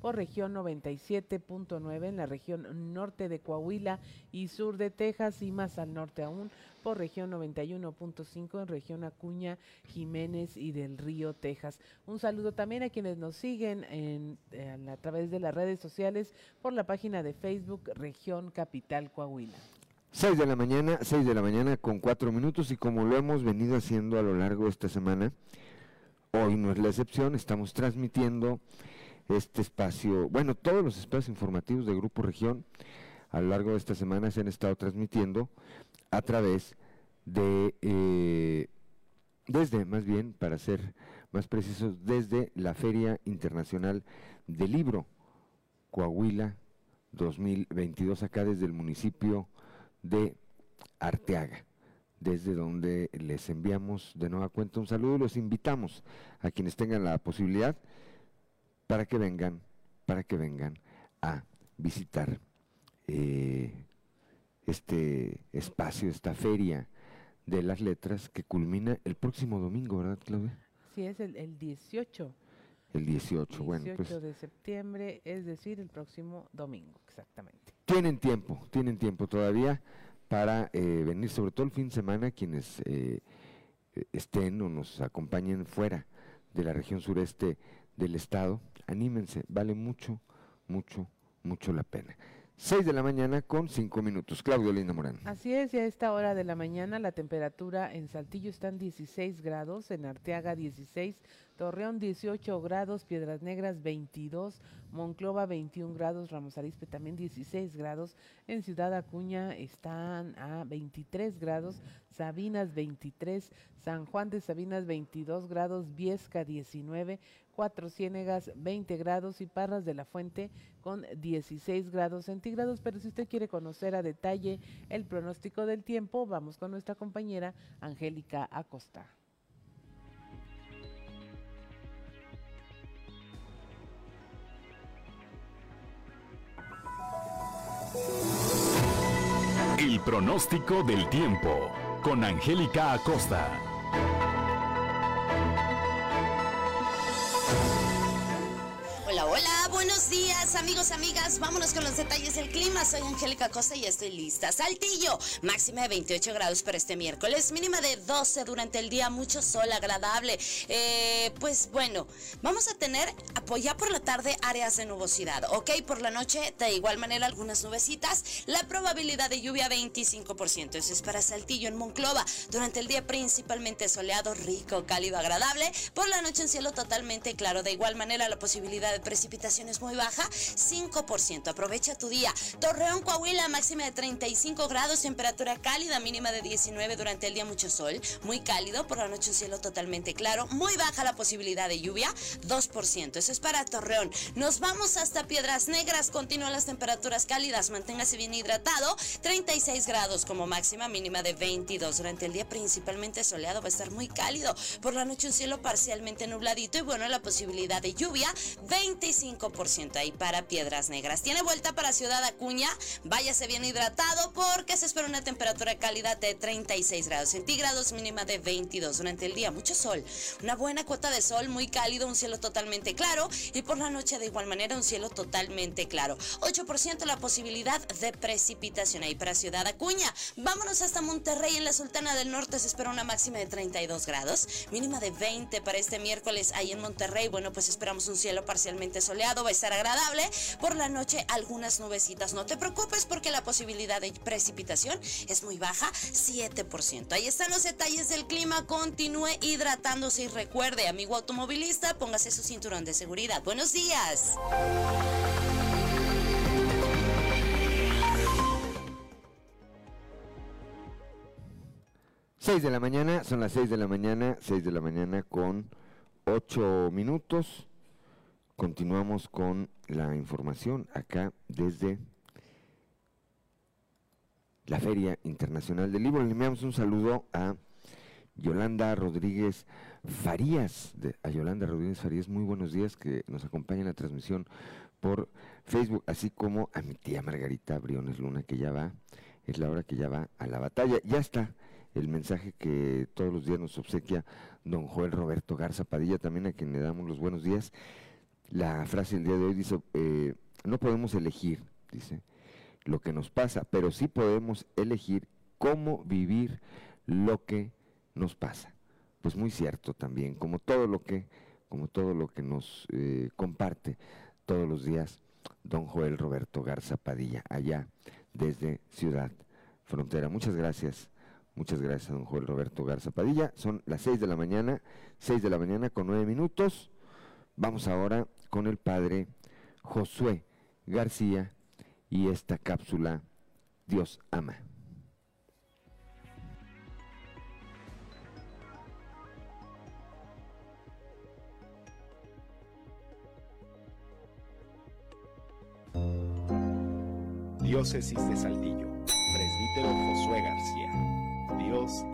por región 97.9 en la región norte de Coahuila y sur de Texas y más al norte aún por región 91.5 en región Acuña, Jiménez y del Río, Texas. Un saludo también a quienes nos siguen en, a través de las redes sociales por la página de Facebook Región Capital Coahuila. 6 de la mañana, 6 de la mañana con 4 minutos y como lo hemos venido haciendo a lo largo de esta semana, hoy no es la excepción, estamos transmitiendo este espacio, bueno, todos los espacios informativos de Grupo Región a lo largo de esta semana se han estado transmitiendo a través de, eh, desde, más bien, para ser más precisos, desde la Feria Internacional del Libro Coahuila 2022, acá desde el municipio de Arteaga desde donde les enviamos de nueva cuenta un saludo y los invitamos a quienes tengan la posibilidad para que vengan, para que vengan a visitar eh, este espacio, esta feria de las letras que culmina el próximo domingo, ¿verdad, Claudia? Sí, es el, el 18. El 18, bueno. 18 pues de septiembre, es decir, el próximo domingo, exactamente. Tienen tiempo, tienen tiempo todavía para eh, venir, sobre todo el fin de semana, quienes eh, estén o nos acompañen fuera de la región sureste del estado, anímense, vale mucho, mucho, mucho la pena. 6 de la mañana con 5 minutos. Claudio Linda Morán. Así es, y a esta hora de la mañana la temperatura en Saltillo está en 16 grados, en Arteaga 16, Torreón 18 grados, Piedras Negras 22, Monclova 21 grados, Ramos Arizpe también 16 grados, en Ciudad Acuña están a 23 grados, Sabinas 23, San Juan de Sabinas 22 grados, Viesca 19, Cuatro Ciénegas 20 grados y Parras de la Fuente con 16 grados centígrados. Pero si usted quiere conocer a detalle el pronóstico del tiempo, vamos con nuestra compañera Angélica Acosta. El pronóstico del tiempo con Angélica Acosta. Días amigos, amigas. Vámonos con los detalles del clima. Soy Angélica Costa y estoy lista. Saltillo, máxima de 28 grados para este miércoles, mínima de 12 durante el día, mucho sol agradable. Eh, pues bueno, vamos a tener ya por la tarde áreas de nubosidad, ¿ok? Por la noche de igual manera algunas nubecitas. La probabilidad de lluvia 25%. Eso es para Saltillo en Monclova. Durante el día principalmente soleado, rico, cálido, agradable. Por la noche en cielo totalmente claro. De igual manera la posibilidad de precipitaciones muy baja, 5%. Aprovecha tu día. Torreón, Coahuila, máxima de 35 grados, temperatura cálida, mínima de 19 durante el día, mucho sol, muy cálido, por la noche un cielo totalmente claro, muy baja la posibilidad de lluvia, 2%. Eso es para Torreón. Nos vamos hasta Piedras Negras, continúan las temperaturas cálidas, manténgase bien hidratado, 36 grados como máxima, mínima de 22 durante el día, principalmente soleado, va a estar muy cálido, por la noche un cielo parcialmente nubladito y bueno, la posibilidad de lluvia, 25% ahí para Piedras Negras. Tiene vuelta para Ciudad Acuña, váyase bien hidratado porque se espera una temperatura cálida de 36 grados centígrados, mínima de 22 durante el día. Mucho sol, una buena cuota de sol, muy cálido, un cielo totalmente claro y por la noche de igual manera un cielo totalmente claro. 8% la posibilidad de precipitación ahí para Ciudad Acuña. Vámonos hasta Monterrey en la Sultana del Norte, se espera una máxima de 32 grados, mínima de 20 para este miércoles ahí en Monterrey. Bueno, pues esperamos un cielo parcialmente soleado, va a estar agradable. Por la noche algunas nubecitas. No te preocupes porque la posibilidad de precipitación es muy baja, 7%. Ahí están los detalles del clima. Continúe hidratándose y recuerde, amigo automovilista, póngase su cinturón de seguridad. Buenos días. Seis de la mañana, son las seis de la mañana, seis de la mañana con ocho minutos. Continuamos con la información acá desde la Feria Internacional del Libro. Le enviamos un saludo a Yolanda Rodríguez Farías. a Yolanda Rodríguez Farías, muy buenos días, que nos acompaña en la transmisión por Facebook, así como a mi tía Margarita Briones Luna, que ya va, es la hora que ya va a la batalla. Ya está el mensaje que todos los días nos obsequia don Joel Roberto Garza Padilla, también a quien le damos los buenos días. La frase del día de hoy dice, eh, no podemos elegir, dice, lo que nos pasa, pero sí podemos elegir cómo vivir lo que nos pasa. Pues muy cierto también, como todo lo que, como todo lo que nos eh, comparte todos los días don Joel Roberto Garza Padilla, allá desde Ciudad Frontera. Muchas gracias, muchas gracias don Joel Roberto Garza Padilla. Son las seis de la mañana, seis de la mañana con nueve minutos. Vamos ahora con el padre Josué García y esta cápsula Dios ama. Diócesis de Saltillo, presbítero Josué García. Dios.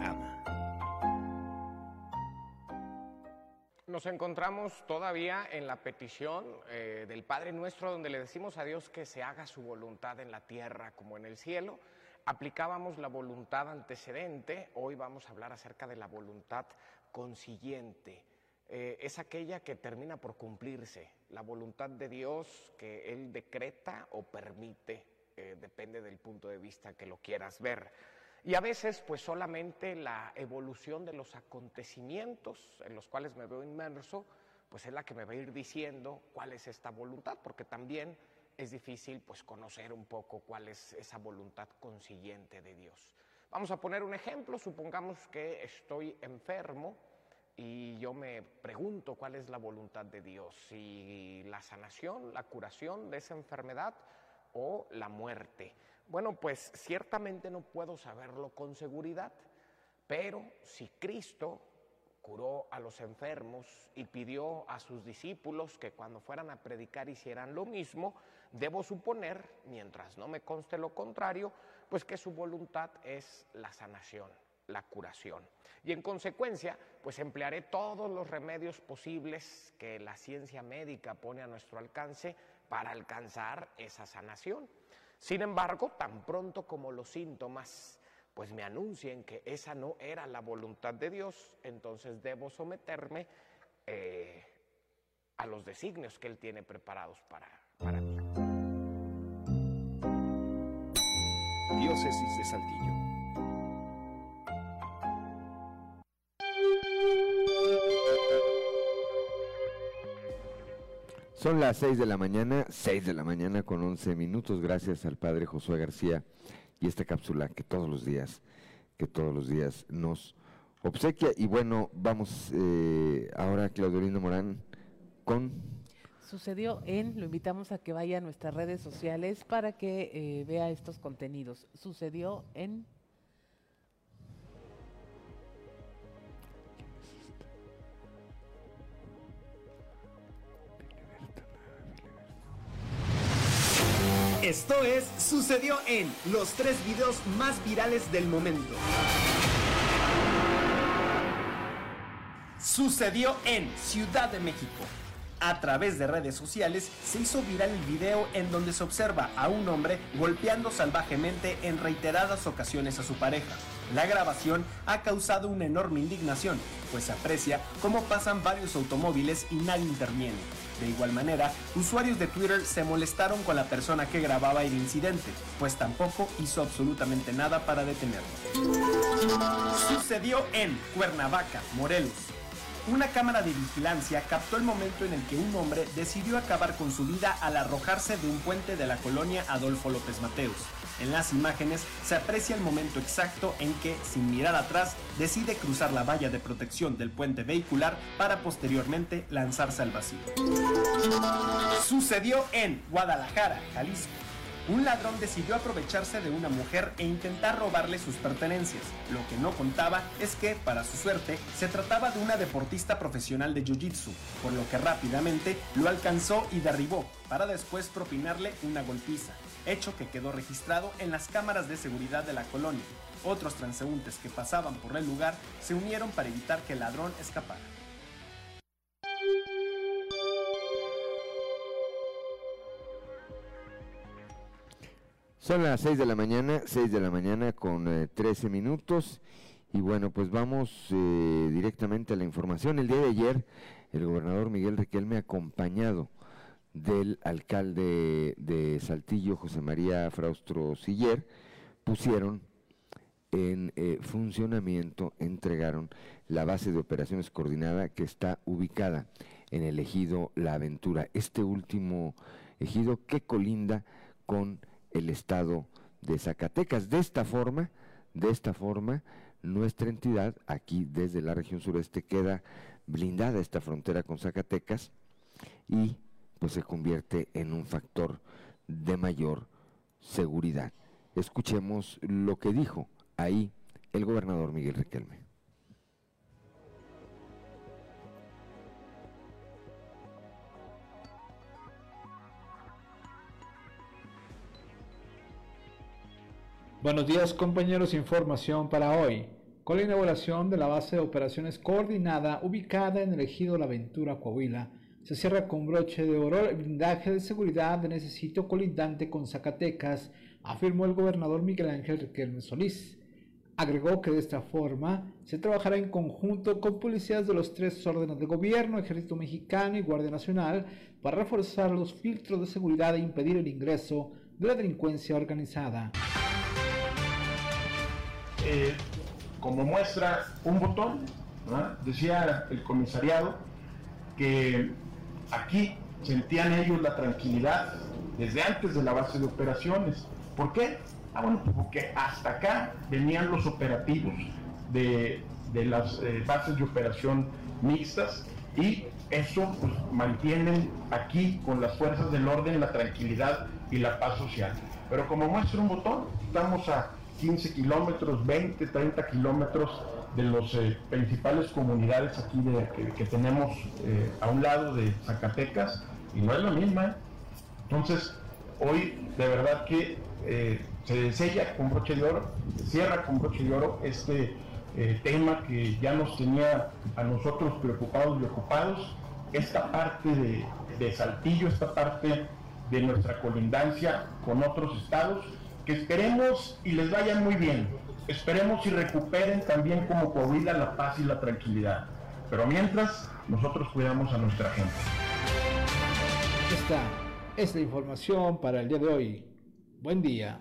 Nos encontramos todavía en la petición eh, del Padre Nuestro donde le decimos a Dios que se haga su voluntad en la tierra como en el cielo. Aplicábamos la voluntad antecedente, hoy vamos a hablar acerca de la voluntad consiguiente. Eh, es aquella que termina por cumplirse, la voluntad de Dios que Él decreta o permite, eh, depende del punto de vista que lo quieras ver. Y a veces, pues solamente la evolución de los acontecimientos en los cuales me veo inmerso, pues es la que me va a ir diciendo cuál es esta voluntad, porque también es difícil pues conocer un poco cuál es esa voluntad consiguiente de Dios. Vamos a poner un ejemplo, supongamos que estoy enfermo y yo me pregunto cuál es la voluntad de Dios, si la sanación, la curación de esa enfermedad o la muerte. Bueno, pues ciertamente no puedo saberlo con seguridad, pero si Cristo curó a los enfermos y pidió a sus discípulos que cuando fueran a predicar hicieran lo mismo, debo suponer, mientras no me conste lo contrario, pues que su voluntad es la sanación, la curación. Y en consecuencia, pues emplearé todos los remedios posibles que la ciencia médica pone a nuestro alcance para alcanzar esa sanación. Sin embargo, tan pronto como los síntomas pues me anuncien que esa no era la voluntad de Dios, entonces debo someterme eh, a los designios que Él tiene preparados para, para mí. Diócesis de Saltillo. Son las 6 de la mañana, 6 de la mañana con 11 minutos, gracias al padre Josué García y esta cápsula que todos los días, que todos los días nos obsequia. Y bueno, vamos eh, ahora, Claudelino Morán, con... Sucedió en, lo invitamos a que vaya a nuestras redes sociales para que eh, vea estos contenidos. Sucedió en... Esto es Sucedió en los tres videos más virales del momento. Sucedió en Ciudad de México. A través de redes sociales se hizo viral el video en donde se observa a un hombre golpeando salvajemente en reiteradas ocasiones a su pareja. La grabación ha causado una enorme indignación, pues se aprecia cómo pasan varios automóviles y nadie interviene. De igual manera, usuarios de Twitter se molestaron con la persona que grababa el incidente, pues tampoco hizo absolutamente nada para detenerlo. Sucedió en Cuernavaca, Morelos. Una cámara de vigilancia captó el momento en el que un hombre decidió acabar con su vida al arrojarse de un puente de la colonia Adolfo López Mateos. En las imágenes se aprecia el momento exacto en que, sin mirar atrás, decide cruzar la valla de protección del puente vehicular para posteriormente lanzarse al vacío. Sucedió en Guadalajara, Jalisco. Un ladrón decidió aprovecharse de una mujer e intentar robarle sus pertenencias. Lo que no contaba es que, para su suerte, se trataba de una deportista profesional de Jiu-Jitsu, por lo que rápidamente lo alcanzó y derribó, para después propinarle una golpiza, hecho que quedó registrado en las cámaras de seguridad de la colonia. Otros transeúntes que pasaban por el lugar se unieron para evitar que el ladrón escapara. Son las 6 de la mañana, 6 de la mañana con eh, 13 minutos. Y bueno, pues vamos eh, directamente a la información. El día de ayer, el gobernador Miguel Riquelme, acompañado del alcalde de Saltillo, José María Fraustro Siller, pusieron en eh, funcionamiento, entregaron la base de operaciones coordinada que está ubicada en el ejido La Aventura, este último ejido que colinda con el estado de Zacatecas. De esta forma, de esta forma, nuestra entidad, aquí desde la región sureste, queda blindada esta frontera con Zacatecas y pues se convierte en un factor de mayor seguridad. Escuchemos lo que dijo ahí el gobernador Miguel Riquelme. Buenos días compañeros, información para hoy. Con la inauguración de la base de operaciones coordinada ubicada en el ejido La Aventura, Coahuila, se cierra con broche de oro el blindaje de seguridad de ese sitio colindante con Zacatecas, afirmó el gobernador Miguel Ángel Riquelme Solís. Agregó que de esta forma se trabajará en conjunto con policías de los tres órdenes de gobierno, Ejército Mexicano y Guardia Nacional, para reforzar los filtros de seguridad e impedir el ingreso de la delincuencia organizada. Eh, como muestra un botón, decía el comisariado que aquí sentían ellos la tranquilidad desde antes de la base de operaciones. ¿Por qué? Ah, bueno, porque hasta acá venían los operativos de, las eh, bases de operación mixtas y eso pues, mantienen aquí con las fuerzas del orden la tranquilidad y la paz social. Pero como muestra un botón, estamos a 15 kilómetros, 20, 30 kilómetros de las eh, principales comunidades aquí que, tenemos eh, a un lado de Zacatecas y no es la misma. Entonces, hoy de verdad que eh, se sella con broche de oro, cierra con broche de oro este tema que ya nos tenía a nosotros preocupados y ocupados, esta parte de Saltillo, esta parte de nuestra colindancia con otros estados que esperemos y les vaya muy bien. Esperemos y recuperen también como Coahuila la paz y la tranquilidad. Pero mientras, nosotros cuidamos a nuestra gente. Esta es la información para el día de hoy. Buen día.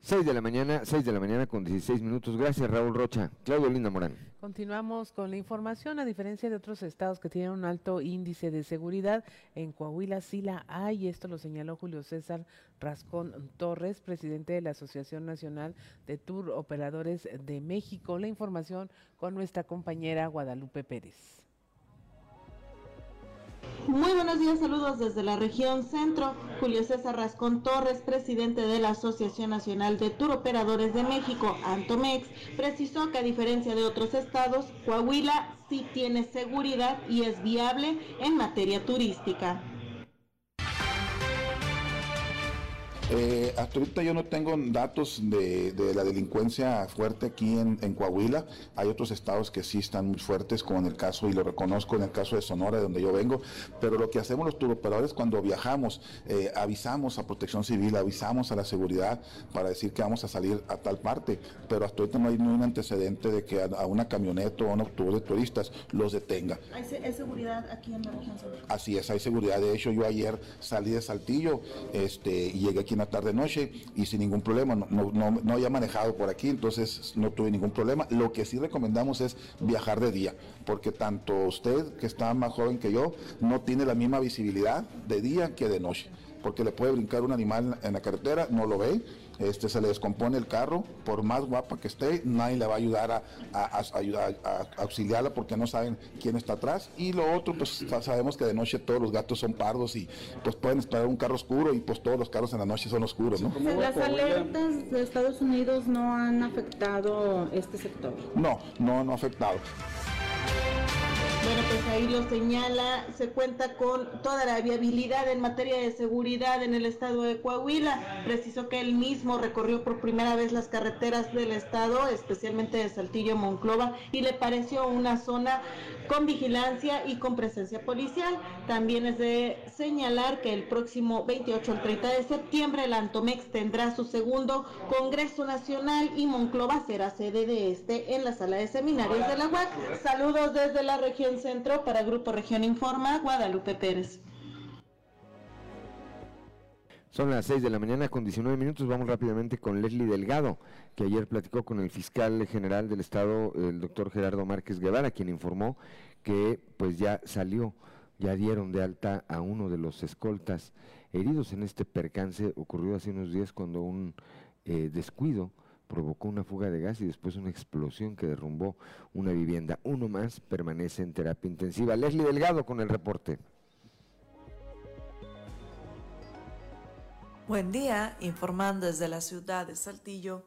6 de la mañana, 6 de la mañana con 16 minutos. Gracias, Raúl Rocha. Claudio Linda Morán. Continuamos con la información. A diferencia de otros estados que tienen un alto índice de seguridad, en Coahuila sí la hay. Esto lo señaló Julio César Rascón Torres, presidente de la Asociación Nacional de Tour Operadores de México. La información con nuestra compañera Guadalupe Pérez. Muy buenos días, saludos desde la región centro. Julio César Rascón Torres, presidente de la Asociación Nacional de Tour Operadores de México, Antomex, precisó que a diferencia de otros estados, Coahuila sí tiene seguridad y es viable en materia turística. Eh, hasta ahorita yo no tengo datos de, la delincuencia fuerte aquí en, Coahuila. Hay otros estados que sí están muy fuertes, como en el caso, y lo reconozco en el caso de Sonora, de donde yo vengo. Pero lo que hacemos los turoperadores cuando viajamos, eh, avisamos a Protección Civil, avisamos a la seguridad para decir que vamos a salir a tal parte. Pero hasta ahorita no hay ningún antecedente de que a, una camioneta o a un autobús de turistas los detenga. ¿Hay, seguridad aquí en la región? Así es, hay seguridad. De hecho, yo ayer salí de Saltillo este, y llegué aquí una tarde-noche y sin ningún problema. No, no, no, había manejado por aquí, entonces no tuve ningún problema. Lo que sí recomendamos es viajar de día, porque tanto usted, que está más joven que yo, no tiene la misma visibilidad de día que de noche, porque le puede brincar un animal en la carretera, no lo ve este, se le descompone el carro, por más guapa que esté, nadie le va a ayudar a, ayudar, a, auxiliarla porque no saben quién está atrás. Y lo otro, pues sabemos que de noche todos los gatos son pardos y pues pueden esperar un carro oscuro y pues todos los carros en la noche son oscuros, ¿no? ¿Las alertas de Estados Unidos no han afectado este sector? No, no, no ha afectado. Pues ahí lo señala, se cuenta con toda la viabilidad en materia de seguridad en el estado de Coahuila. Precisó que él mismo recorrió por primera vez las carreteras del estado, especialmente de Saltillo, Monclova, y le pareció una zona con vigilancia y con presencia policial. También es de señalar que el próximo 28 al 30 de septiembre el Antomex tendrá su segundo Congreso Nacional y Monclova será sede de este en la sala de seminarios de la UAC. Saludos desde la región Centro, para Grupo Región Informa, Guadalupe Pérez. Son las 6 de la mañana con 19 minutos. Vamos rápidamente con Leslie Delgado, que ayer platicó con el fiscal general del Estado, el doctor Gerardo Márquez Guevara, quien informó que pues ya salió, ya dieron de alta a uno de los escoltas heridos en este percance ocurrido hace unos días cuando un eh, descuido provocó una fuga de gas y después una explosión que derrumbó una vivienda. Uno más permanece en terapia intensiva. Leslie Delgado con el reporte. Buen día, informando desde la ciudad de Saltillo.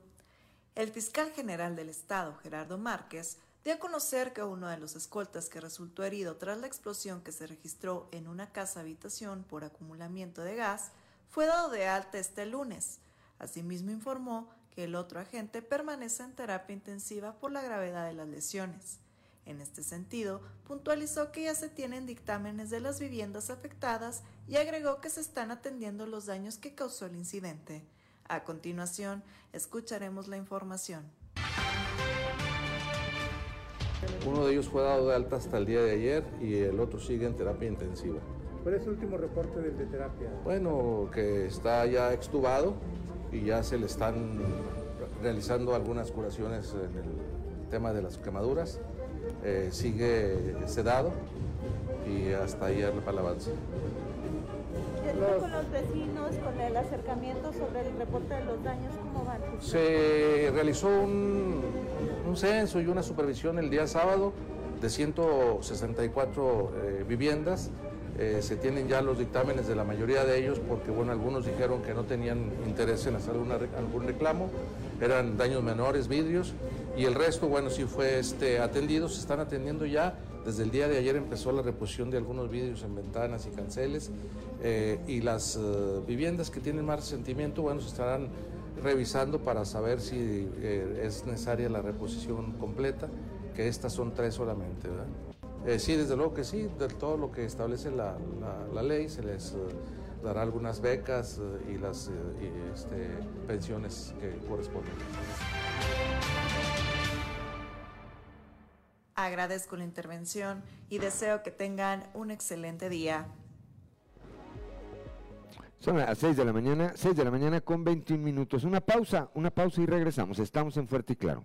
El fiscal general del estado, Gerardo Márquez, dio a conocer que uno de los escoltas que resultó herido tras la explosión que se registró en una casa habitación por acumulamiento de gas fue dado de alta este lunes. Asimismo informó que el otro agente permanece en terapia intensiva por la gravedad de las lesiones. En este sentido, puntualizó que ya se tienen dictámenes de las viviendas afectadas y agregó que se están atendiendo los daños que causó el incidente. A continuación, escucharemos la información. Uno de ellos fue dado de alta hasta el día de ayer y el otro sigue en terapia intensiva. ¿Cuál es el último reporte del de terapia? Bueno, que está ya extubado y ya se le están realizando algunas curaciones en el tema de las quemaduras eh, sigue sedado y hasta ahí para el avance. con los vecinos, con el acercamiento sobre el reporte de los daños, cómo van? Se realizó un, un censo y una supervisión el día sábado de 164 eh, viviendas. Eh, se tienen ya los dictámenes de la mayoría de ellos porque, bueno, algunos dijeron que no tenían interés en hacer algún reclamo, eran daños menores, vidrios, y el resto, bueno, sí fue este, atendido, se están atendiendo ya. Desde el día de ayer empezó la reposición de algunos vidrios en ventanas y canceles eh, y las eh, viviendas que tienen más resentimiento, bueno, se estarán revisando para saber si es necesaria la reposición completa, que estas son tres solamente. Sí, desde luego que sí, de todo lo que establece la, la, ley se les dará algunas becas y las este, pensiones que corresponden. Agradezco la intervención y deseo que tengan un excelente día. Son las 6 de la mañana, 6 de la mañana con 21 minutos. Una pausa, una pausa y regresamos. Estamos en Fuerte y Claro.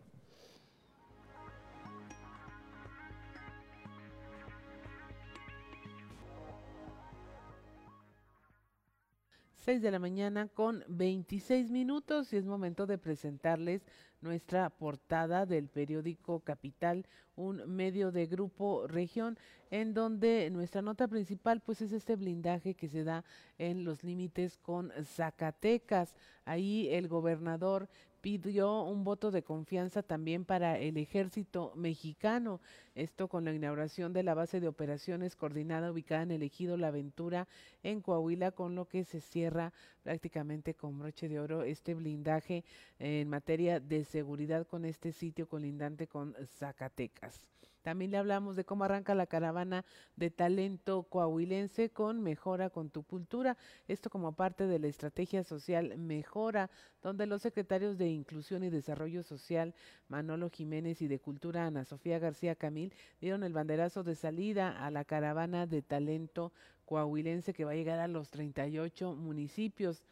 6 de la mañana con 26 minutos y es momento de presentarles nuestra portada del periódico Capital, un medio de grupo región, en donde nuestra nota principal pues es este blindaje que se da en los límites con Zacatecas. Ahí el gobernador pidió un voto de confianza también para el ejército mexicano. Esto con la inauguración de la base de operaciones coordinada ubicada en el ejido La Aventura en Coahuila, con lo que se cierra prácticamente con broche de oro este blindaje en materia de seguridad con este sitio colindante con Zacatecas. También le hablamos de cómo arranca la caravana de talento coahuilense con Mejora con tu cultura. Esto como parte de la estrategia social Mejora, donde los secretarios de Inclusión y Desarrollo Social, Manolo Jiménez y de Cultura, Ana Sofía García Camil, dieron el banderazo de salida a la caravana de talento coahuilense que va a llegar a los 38 municipios.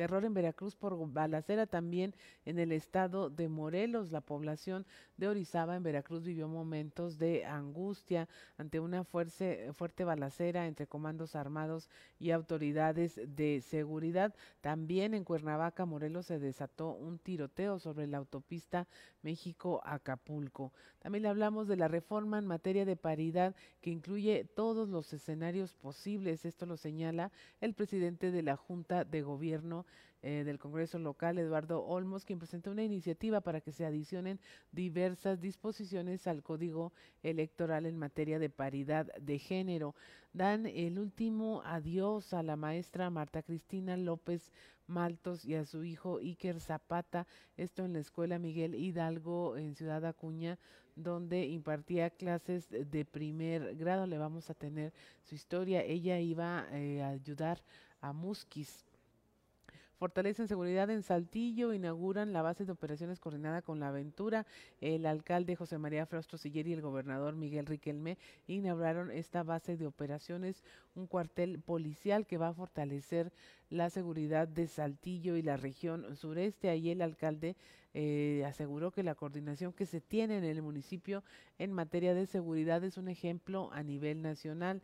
Terror en Veracruz por balacera también en el estado de Morelos. La población de Orizaba en Veracruz vivió momentos de angustia ante una fuerte, balacera entre comandos armados y autoridades de seguridad. También en Cuernavaca, Morelos, se desató un tiroteo sobre la autopista México-Acapulco. También le hablamos de la reforma en materia de paridad que incluye todos los escenarios posibles. Esto lo señala el presidente de la Junta de Gobierno eh, del Congreso local, Eduardo Olmos, quien presentó una iniciativa para que se adicionen diversas disposiciones al Código Electoral en materia de paridad de género. Dan el último adiós a la maestra Marta Cristina López Maltos y a su hijo Iker Zapata, esto en la Escuela Miguel Hidalgo en Ciudad Acuña, donde impartía clases de primer grado. Le vamos a tener su historia. Ella iba eh, a ayudar a Musquis fortalecen seguridad en Saltillo, inauguran la base de operaciones coordinada con la aventura. El alcalde José María Frausto Siller y el gobernador Miguel Riquelme inauguraron esta base de operaciones, un cuartel policial que va a fortalecer la seguridad de Saltillo y la región sureste. Ahí el alcalde eh, aseguró que la coordinación que se tiene en el municipio en materia de seguridad es un ejemplo a nivel nacional.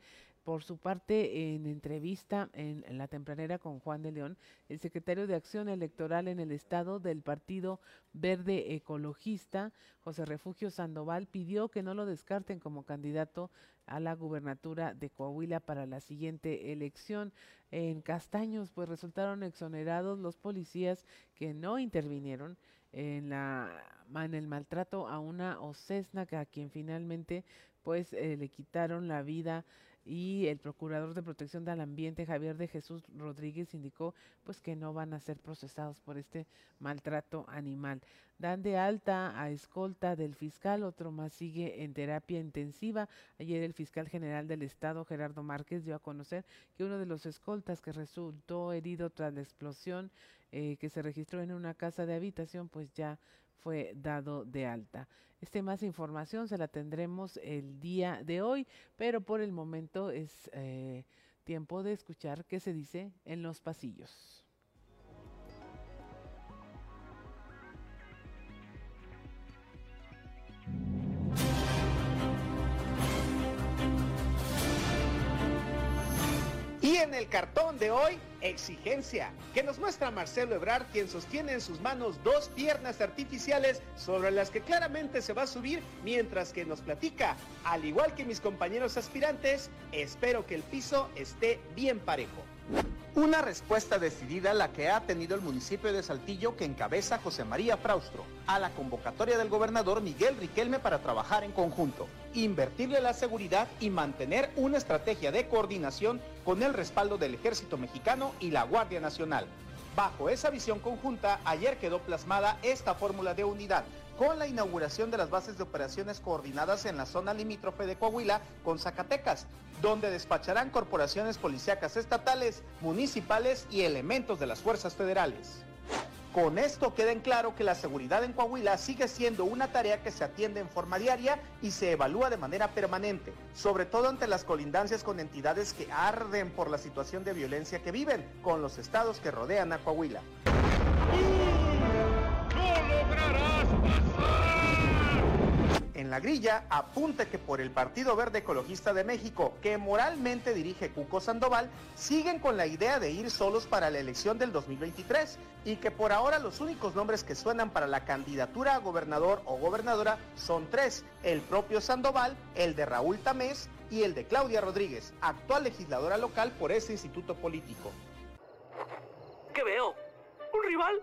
Por su parte, en entrevista en, la tempranera con Juan de León, el secretario de Acción Electoral en el Estado del Partido Verde Ecologista, José Refugio Sandoval, pidió que no lo descarten como candidato a la gubernatura de Coahuila para la siguiente elección. En Castaños, pues resultaron exonerados los policías que no intervinieron en el maltrato a una ocesna a quien finalmente pues eh, le quitaron la vida y el procurador de protección del ambiente Javier de Jesús Rodríguez indicó pues que no van a ser procesados por este maltrato animal. Dan de alta a escolta del fiscal, otro más sigue en terapia intensiva. Ayer el fiscal general del estado Gerardo Márquez dio a conocer que uno de los escoltas que resultó herido tras la explosión eh, que se registró en una casa de habitación pues ya fue dado de alta. Este más información se la tendremos el día de hoy, pero por el momento es eh, tiempo de escuchar qué se dice en los pasillos. Y en el cartón de hoy, exigencia, que nos muestra Marcelo Ebrard, quien sostiene en sus manos dos piernas artificiales sobre las que claramente se va a subir, mientras que nos platica, al igual que mis compañeros aspirantes, espero que el piso esté bien parejo. Una respuesta decidida la que ha tenido el municipio de Saltillo que encabeza José María Fraustro a la convocatoria del gobernador Miguel Riquelme para trabajar en conjunto, invertirle la seguridad y mantener una estrategia de coordinación con el respaldo del ejército mexicano y la Guardia Nacional. Bajo esa visión conjunta, ayer quedó plasmada esta fórmula de unidad con la inauguración de las bases de operaciones coordinadas en la zona limítrofe de Coahuila con Zacatecas, donde despacharán corporaciones policíacas estatales, municipales y elementos de las fuerzas federales. Con esto queda en claro que la seguridad en Coahuila sigue siendo una tarea que se atiende en forma diaria y se evalúa de manera permanente, sobre todo ante las colindancias con entidades que arden por la situación de violencia que viven con los estados que rodean a Coahuila. En la grilla apunta que por el Partido Verde Ecologista de México, que moralmente dirige Cuco Sandoval, siguen con la idea de ir solos para la elección del 2023 y que por ahora los únicos nombres que suenan para la candidatura a gobernador o gobernadora son tres, el propio Sandoval, el de Raúl Tamés y el de Claudia Rodríguez, actual legisladora local por ese instituto político. ¿Qué veo? ¿Un rival?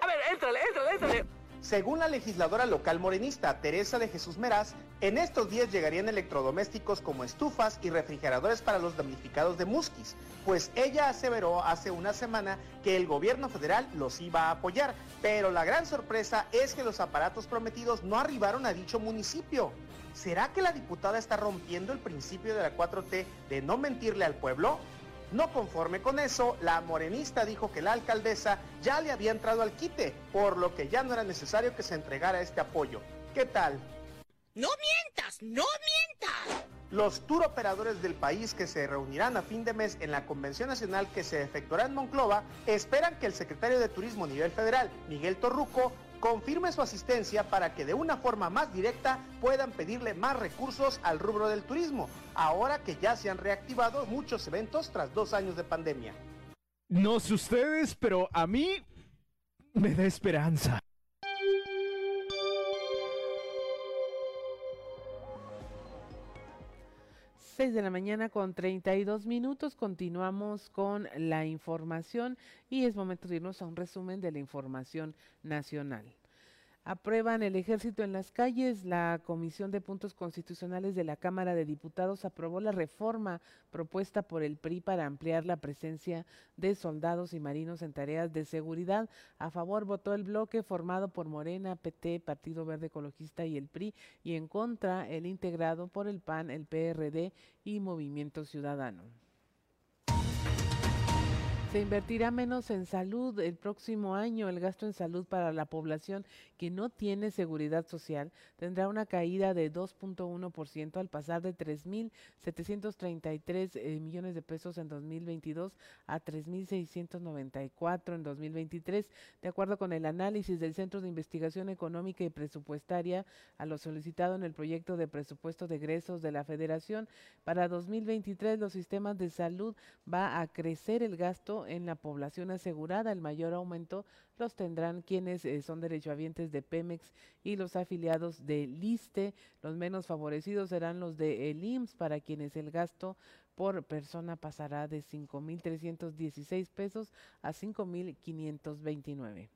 A ver, éntrale, éntrale, éntrale. Según la legisladora local morenista Teresa de Jesús Meraz, en estos días llegarían electrodomésticos como estufas y refrigeradores para los damnificados de Musquis, pues ella aseveró hace una semana que el gobierno federal los iba a apoyar, pero la gran sorpresa es que los aparatos prometidos no arribaron a dicho municipio. ¿Será que la diputada está rompiendo el principio de la 4T de no mentirle al pueblo? No conforme con eso, la morenista dijo que la alcaldesa ya le había entrado al quite, por lo que ya no era necesario que se entregara este apoyo. ¿Qué tal? ¡No mientas! ¡No mientas! Los tour operadores del país que se reunirán a fin de mes en la Convención Nacional que se efectuará en Monclova esperan que el secretario de Turismo a nivel federal, Miguel Torruco, confirme su asistencia para que de una forma más directa puedan pedirle más recursos al rubro del turismo, ahora que ya se han reactivado muchos eventos tras dos años de pandemia. No sé ustedes, pero a mí me da esperanza. 6 de la mañana con 32 minutos. Continuamos con la información y es momento de irnos a un resumen de la información nacional. Aprueban el ejército en las calles. La Comisión de Puntos Constitucionales de la Cámara de Diputados aprobó la reforma propuesta por el PRI para ampliar la presencia de soldados y marinos en tareas de seguridad. A favor votó el bloque formado por Morena, PT, Partido Verde Ecologista y el PRI y en contra el integrado por el PAN, el PRD y Movimiento Ciudadano. Se invertirá menos en salud el próximo año. El gasto en salud para la población que no tiene seguridad social tendrá una caída de 2.1% al pasar de 3.733 eh, millones de pesos en 2022 a 3.694 en 2023, de acuerdo con el análisis del Centro de Investigación Económica y Presupuestaria a lo solicitado en el proyecto de presupuesto de egresos de la Federación. Para 2023 los sistemas de salud va a crecer el gasto en la población asegurada. El mayor aumento los tendrán quienes eh, son derechohabientes de Pemex y los afiliados de LISTE. Los menos favorecidos serán los de el IMSS, para quienes el gasto por persona pasará de 5.316 pesos a 5.529.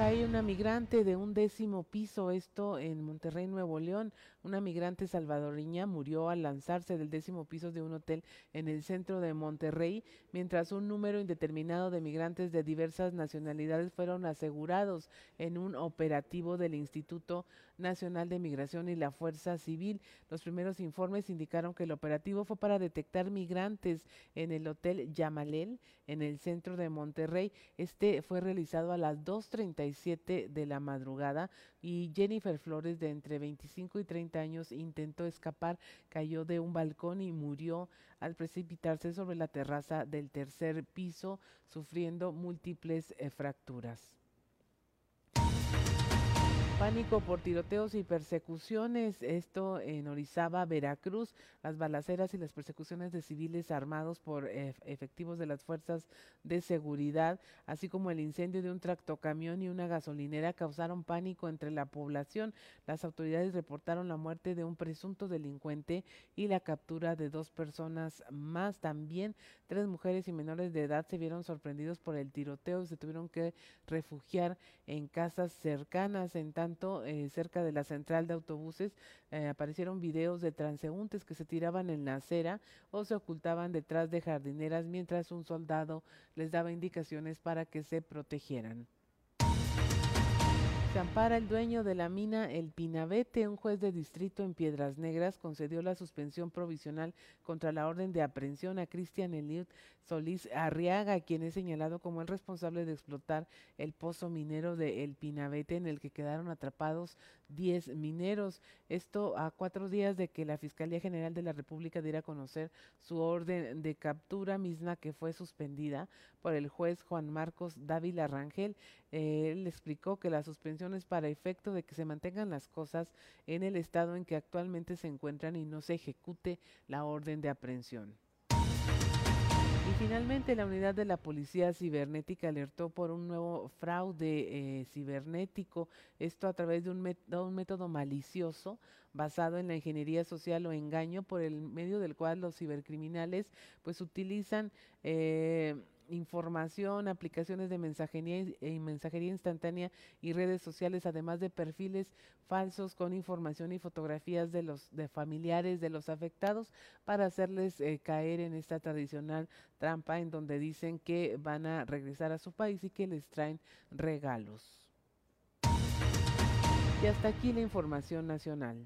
Cae una migrante de un décimo piso, esto en Monterrey, Nuevo León. Una migrante salvadoreña murió al lanzarse del décimo piso de un hotel en el centro de Monterrey, mientras un número indeterminado de migrantes de diversas nacionalidades fueron asegurados en un operativo del Instituto Nacional de Migración y la Fuerza Civil. Los primeros informes indicaron que el operativo fue para detectar migrantes en el Hotel Yamalel, en el centro de Monterrey. Este fue realizado a las 2.37 de la madrugada y Jennifer Flores, de entre 25 y 30 años, intentó escapar, cayó de un balcón y murió al precipitarse sobre la terraza del tercer piso, sufriendo múltiples eh, fracturas. Pánico por tiroteos y persecuciones, esto en Orizaba, Veracruz, las balaceras y las persecuciones de civiles armados por efectivos de las fuerzas de seguridad, así como el incendio de un tractocamión y una gasolinera causaron pánico entre la población. Las autoridades reportaron la muerte de un presunto delincuente y la captura de dos personas más. También tres mujeres y menores de edad se vieron sorprendidos por el tiroteo y se tuvieron que refugiar en casas cercanas en eh, cerca de la central de autobuses eh, aparecieron videos de transeúntes que se tiraban en la acera o se ocultaban detrás de jardineras mientras un soldado les daba indicaciones para que se protegieran. Se el dueño de la mina El Pinabete. Un juez de distrito en Piedras Negras concedió la suspensión provisional contra la orden de aprehensión a Cristian Eliud Solís Arriaga, quien es señalado como el responsable de explotar el pozo minero de El Pinabete, en el que quedaron atrapados 10 mineros. Esto a cuatro días de que la Fiscalía General de la República diera a conocer su orden de captura misma que fue suspendida por el juez Juan Marcos Dávila Rangel. él explicó que la suspensión es para efecto de que se mantengan las cosas en el estado en que actualmente se encuentran y no se ejecute la orden de aprehensión. Finalmente la unidad de la Policía Cibernética alertó por un nuevo fraude eh, cibernético, esto a través de un, un, método malicioso basado en la ingeniería social o engaño por el medio del cual los cibercriminales pues utilizan eh, información, aplicaciones de mensajería y mensajería instantánea y redes sociales, además de perfiles falsos con información y fotografías de los de familiares de los afectados para hacerles eh, caer en esta tradicional trampa en donde dicen que van a regresar a su país y que les traen regalos. Y hasta aquí la información nacional.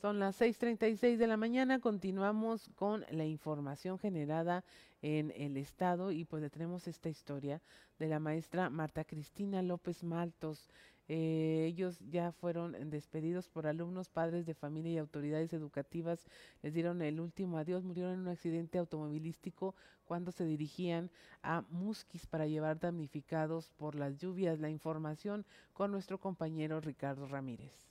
Son las 6.36 de la mañana, continuamos con la información generada en el estado y pues tenemos esta historia de la maestra Marta Cristina López Maltos. Eh, ellos ya fueron despedidos por alumnos, padres de familia y autoridades educativas. Les dieron el último adiós, murieron en un accidente automovilístico cuando se dirigían a Musquis para llevar damnificados por las lluvias. La información con nuestro compañero Ricardo Ramírez.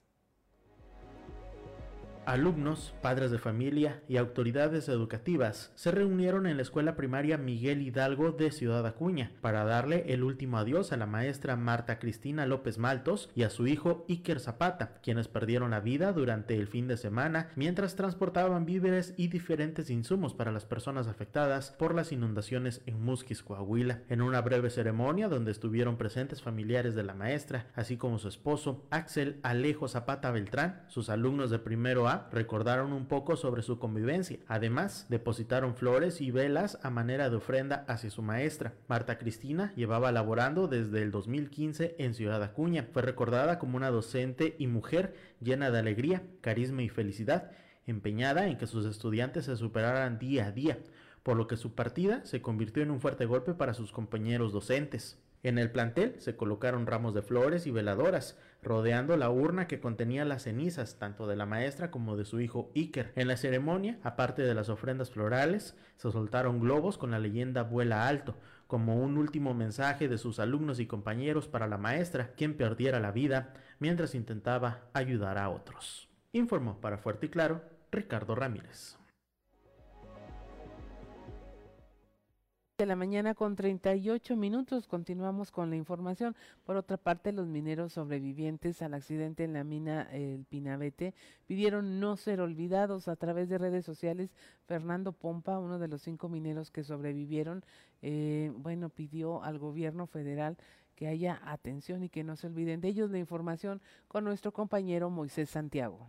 Alumnos, padres de familia y autoridades educativas se reunieron en la escuela primaria Miguel Hidalgo de Ciudad Acuña para darle el último adiós a la maestra Marta Cristina López Maltos y a su hijo Iker Zapata, quienes perdieron la vida durante el fin de semana mientras transportaban víveres y diferentes insumos para las personas afectadas por las inundaciones en Musquis, Coahuila. En una breve ceremonia donde estuvieron presentes familiares de la maestra, así como su esposo Axel Alejo Zapata Beltrán, sus alumnos de primero A recordaron un poco sobre su convivencia. Además, depositaron flores y velas a manera de ofrenda hacia su maestra. Marta Cristina llevaba laborando desde el 2015 en Ciudad Acuña. Fue recordada como una docente y mujer llena de alegría, carisma y felicidad empeñada en que sus estudiantes se superaran día a día, por lo que su partida se convirtió en un fuerte golpe para sus compañeros docentes. En el plantel se colocaron ramos de flores y veladoras, rodeando la urna que contenía las cenizas tanto de la maestra como de su hijo Iker. En la ceremonia, aparte de las ofrendas florales, se soltaron globos con la leyenda Vuela Alto, como un último mensaje de sus alumnos y compañeros para la maestra, quien perdiera la vida mientras intentaba ayudar a otros. Informó para Fuerte y Claro Ricardo Ramírez. De la mañana con 38 minutos. Continuamos con la información. Por otra parte, los mineros sobrevivientes al accidente en la mina El Pinabete pidieron no ser olvidados a través de redes sociales. Fernando Pompa, uno de los cinco mineros que sobrevivieron, eh, bueno, pidió al gobierno federal que haya atención y que no se olviden de ellos. La información con nuestro compañero Moisés Santiago.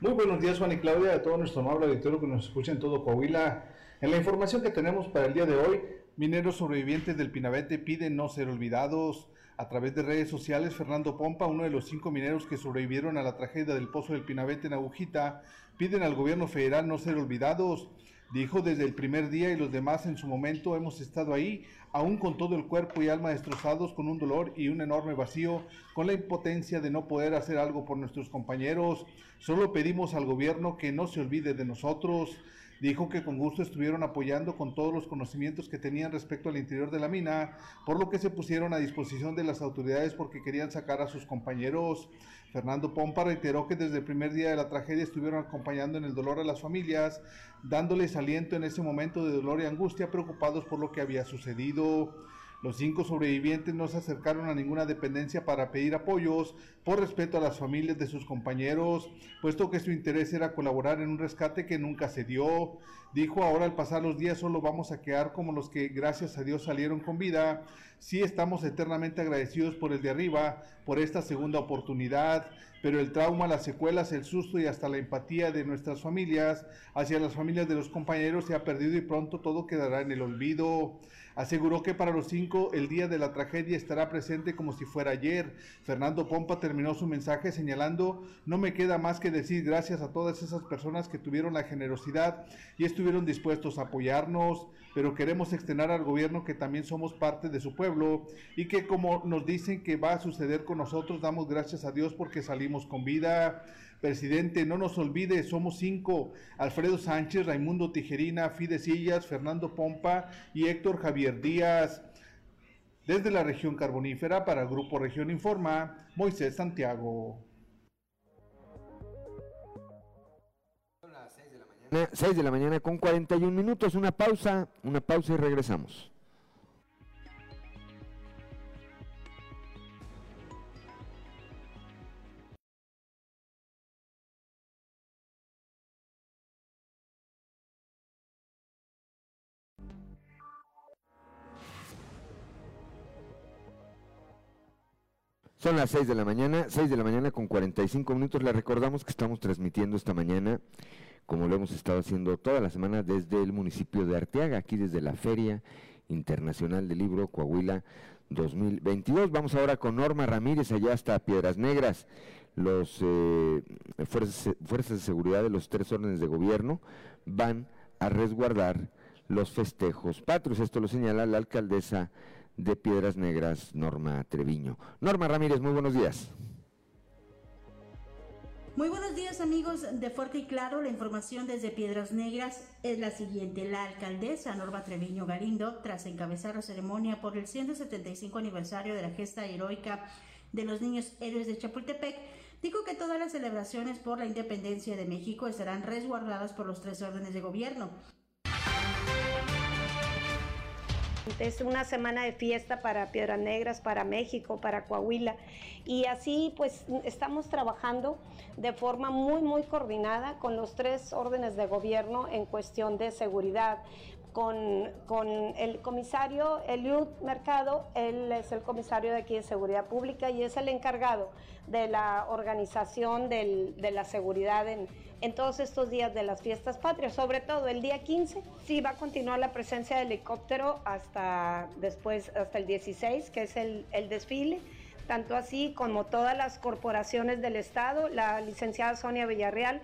Muy buenos días Juan y Claudia, a todo nuestro amable auditorio que nos escucha en todo Coahuila. En la información que tenemos para el día de hoy, mineros sobrevivientes del Pinabete piden no ser olvidados. A través de redes sociales, Fernando Pompa, uno de los cinco mineros que sobrevivieron a la tragedia del Pozo del Pinabete en Agujita, piden al gobierno federal no ser olvidados. Dijo desde el primer día y los demás en su momento hemos estado ahí, aún con todo el cuerpo y alma destrozados, con un dolor y un enorme vacío, con la impotencia de no poder hacer algo por nuestros compañeros. Solo pedimos al gobierno que no se olvide de nosotros. Dijo que con gusto estuvieron apoyando con todos los conocimientos que tenían respecto al interior de la mina, por lo que se pusieron a disposición de las autoridades porque querían sacar a sus compañeros. Fernando Pompa reiteró que desde el primer día de la tragedia estuvieron acompañando en el dolor a las familias, dándoles aliento en ese momento de dolor y angustia, preocupados por lo que había sucedido. Los cinco sobrevivientes no se acercaron a ninguna dependencia para pedir apoyos por respeto a las familias de sus compañeros, puesto que su interés era colaborar en un rescate que nunca se dio. Dijo, ahora al pasar los días solo vamos a quedar como los que gracias a Dios salieron con vida. Sí estamos eternamente agradecidos por el de arriba, por esta segunda oportunidad, pero el trauma, las secuelas, el susto y hasta la empatía de nuestras familias hacia las familias de los compañeros se ha perdido y pronto todo quedará en el olvido. Aseguró que para los cinco el día de la tragedia estará presente como si fuera ayer. Fernando Pompa terminó su mensaje señalando, no me queda más que decir gracias a todas esas personas que tuvieron la generosidad y estuvieron dispuestos a apoyarnos, pero queremos externar al gobierno que también somos parte de su pueblo y que como nos dicen que va a suceder con nosotros, damos gracias a Dios porque salimos con vida. Presidente, no nos olvide, somos cinco. Alfredo Sánchez, Raimundo Tijerina, Fide Sillas, Fernando Pompa y Héctor Javier Díaz. Desde la región carbonífera para Grupo Región Informa, Moisés Santiago. 6 de la mañana con 41 minutos, una pausa, una pausa y regresamos. Son las 6 de la mañana, 6 de la mañana con 45 minutos. Le recordamos que estamos transmitiendo esta mañana, como lo hemos estado haciendo toda la semana, desde el municipio de Arteaga, aquí desde la Feria Internacional del Libro Coahuila 2022. Vamos ahora con Norma Ramírez, allá hasta Piedras Negras. Los eh, fuerzas, fuerzas de seguridad de los tres órdenes de gobierno van a resguardar los festejos patrios. Esto lo señala la alcaldesa de Piedras Negras, Norma Treviño. Norma Ramírez, muy buenos días. Muy buenos días amigos de Fuerte y Claro. La información desde Piedras Negras es la siguiente. La alcaldesa Norma Treviño Galindo, tras encabezar la ceremonia por el 175 aniversario de la gesta heroica de los niños héroes de Chapultepec, dijo que todas las celebraciones por la independencia de México estarán resguardadas por los tres órdenes de gobierno. Es una semana de fiesta para Piedras Negras, para México, para Coahuila. Y así pues estamos trabajando de forma muy, muy coordinada con los tres órdenes de gobierno en cuestión de seguridad. Con, con, el comisario Eliud Mercado, él es el comisario de aquí de Seguridad Pública y es el encargado de la organización del, de la seguridad en, en todos estos días de las fiestas patrias, sobre todo el día 15, sí va a continuar la presencia de helicóptero hasta después, hasta el 16, que es el, desfile tanto así como todas las corporaciones del Estado, la licenciada Sonia Villarreal,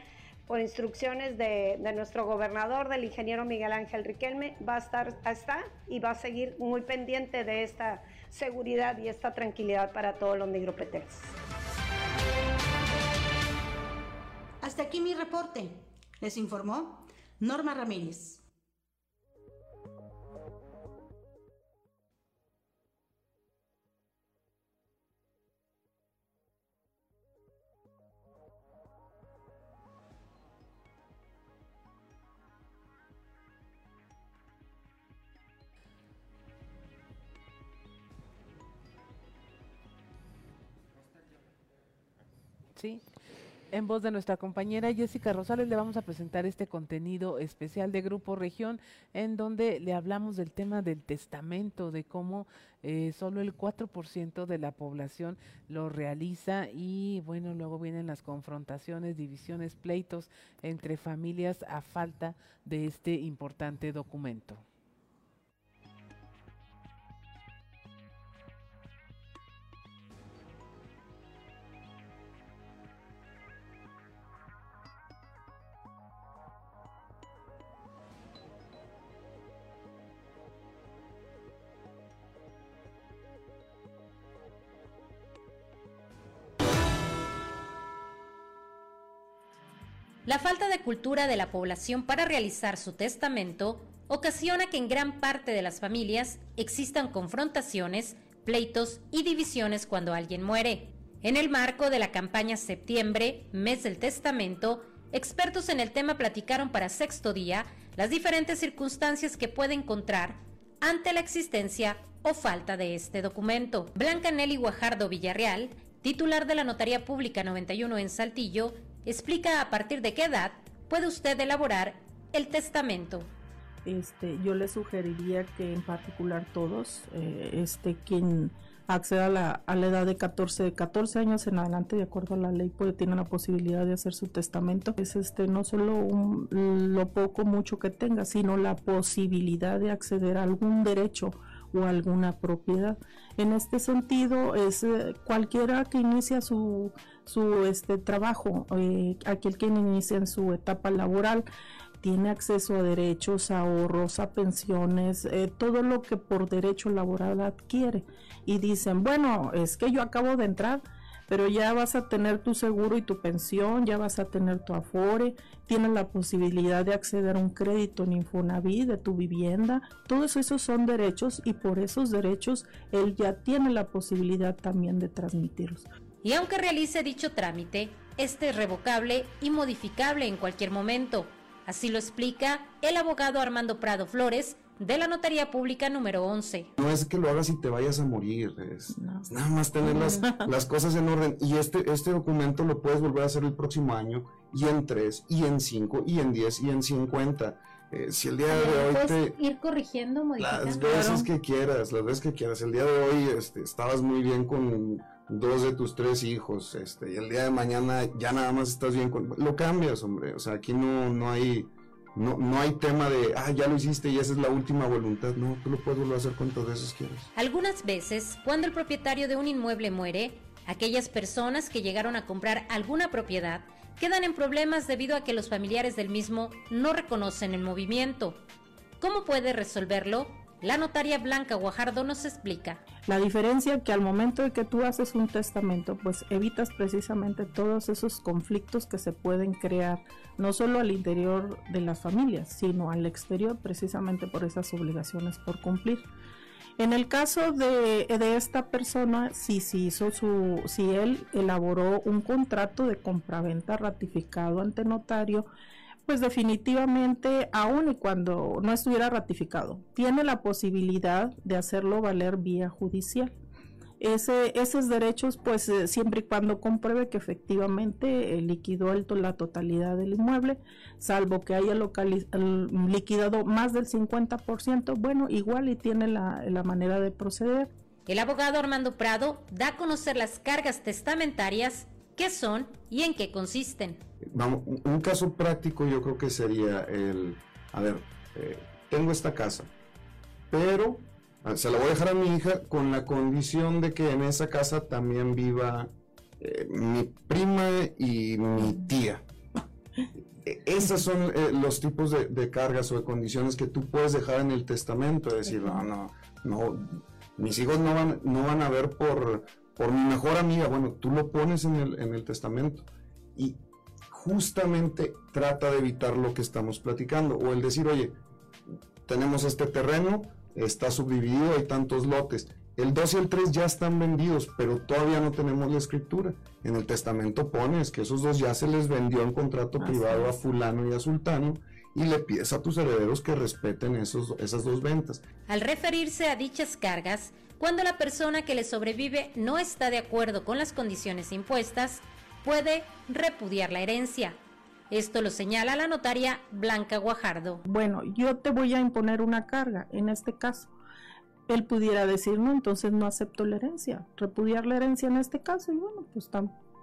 por instrucciones de, nuestro gobernador, del ingeniero Miguel Ángel Riquelme, va a estar, está y va a seguir muy pendiente de esta seguridad y esta tranquilidad para todos los nigropetenses. Hasta aquí mi reporte. Les informó Norma Ramírez. En voz de nuestra compañera Jessica Rosales le vamos a presentar este contenido especial de Grupo Región en donde le hablamos del tema del testamento, de cómo eh, solo el 4% de la población lo realiza y bueno, luego vienen las confrontaciones, divisiones, pleitos entre familias a falta de este importante documento. Cultura de la población para realizar su testamento ocasiona que en gran parte de las familias existan confrontaciones, pleitos y divisiones cuando alguien muere. En el marco de la campaña Septiembre, Mes del Testamento, expertos en el tema platicaron para sexto día las diferentes circunstancias que puede encontrar ante la existencia o falta de este documento. Blanca Nelly Guajardo Villarreal, titular de la Notaría Pública 91 en Saltillo, explica a partir de qué edad puede usted elaborar el testamento. Este, yo le sugeriría que en particular todos, eh, este, quien acceda a la, a la, edad de 14, 14 años en adelante, de acuerdo a la ley, puede tener la posibilidad de hacer su testamento. Es este, no solo un, lo poco, mucho que tenga, sino la posibilidad de acceder a algún derecho o alguna propiedad. En este sentido, es eh, cualquiera que inicia su su este trabajo, eh, aquel que inicia en su etapa laboral tiene acceso a derechos, a ahorros, a pensiones, eh, todo lo que por derecho laboral adquiere. Y dicen, bueno, es que yo acabo de entrar, pero ya vas a tener tu seguro y tu pensión, ya vas a tener tu afore, tienes la posibilidad de acceder a un crédito en Infonavit de tu vivienda, todos esos son derechos y por esos derechos él ya tiene la posibilidad también de transmitirlos y aunque realice dicho trámite, este es revocable y modificable en cualquier momento. Así lo explica el abogado Armando Prado Flores de la Notaría Pública número 11. No es que lo hagas y te vayas a morir, es, nada más tener las, las, cosas en orden. Y este, este documento lo puedes volver a hacer el próximo año, y en 3, y en 5, y en 10, y en 50. Eh, si el día de hoy te... ir corrigiendo, modificando. Las veces que quieras, las veces que quieras. El día de hoy este, estabas muy bien con dos de tus tres hijos, este, y el día de mañana ya nada más estás bien con... Lo cambias, hombre, o sea, aquí no, no hay... No, no hay tema de, ah, ya lo hiciste y esa es la última voluntad. No, tú lo puedes volver a hacer cuantas veces quieras. Algunas veces, cuando el propietario de un inmueble muere, aquellas personas que llegaron a comprar alguna propiedad quedan en problemas debido a que los familiares del mismo no reconocen el movimiento. ¿Cómo puede resolverlo? La notaria Blanca Guajardo nos explica. La diferencia que al momento de que tú haces un testamento, pues evitas precisamente todos esos conflictos que se pueden crear, no solo al interior de las familias, sino al exterior, precisamente por esas obligaciones por cumplir. En el caso de, de esta persona, si, si, hizo su, si él elaboró un contrato de compraventa ratificado ante notario, pues definitivamente, aun y cuando no estuviera ratificado, tiene la posibilidad de hacerlo valer vía judicial. Ese, esos derechos, pues eh, siempre y cuando compruebe que efectivamente liquidó la totalidad del inmueble, salvo que haya liquidado más del 50%, bueno, igual y tiene la, la manera de proceder. El abogado Armando Prado da a conocer las cargas testamentarias, qué son y en qué consisten vamos, un caso práctico yo creo que sería el, a ver, eh, tengo esta casa, pero Ah, Se la voy a dejar a mi hija con la condición de que en esa casa también viva eh, mi prima y mi tía. E- Esos son eh, los tipos de, cargas o de condiciones que tú puedes dejar en el testamento. Es decir, no, no, no, mis hijos no van, no van a ver por, por mi mejor amiga. Bueno, tú lo pones en el, en el testamento. Y justamente trata de evitar lo que estamos platicando. O el decir, oye, tenemos este terreno, está subdividido, hay tantos lotes. El 2 y el 3 ya están vendidos, pero todavía no tenemos la escritura. En el testamento pones que esos dos ya se les vendió en contrato Así privado a fulano y a sultano y le pides a tus herederos que respeten esos, esas dos ventas. Al referirse a dichas cargas, cuando la persona que le sobrevive no está de acuerdo con las condiciones impuestas, puede repudiar la herencia. Esto lo señala la notaria Blanca Guajardo. Bueno, yo te voy a imponer una carga, en este caso. Él pudiera decir, no, entonces no acepto la herencia, repudiar la herencia en este caso, y bueno, pues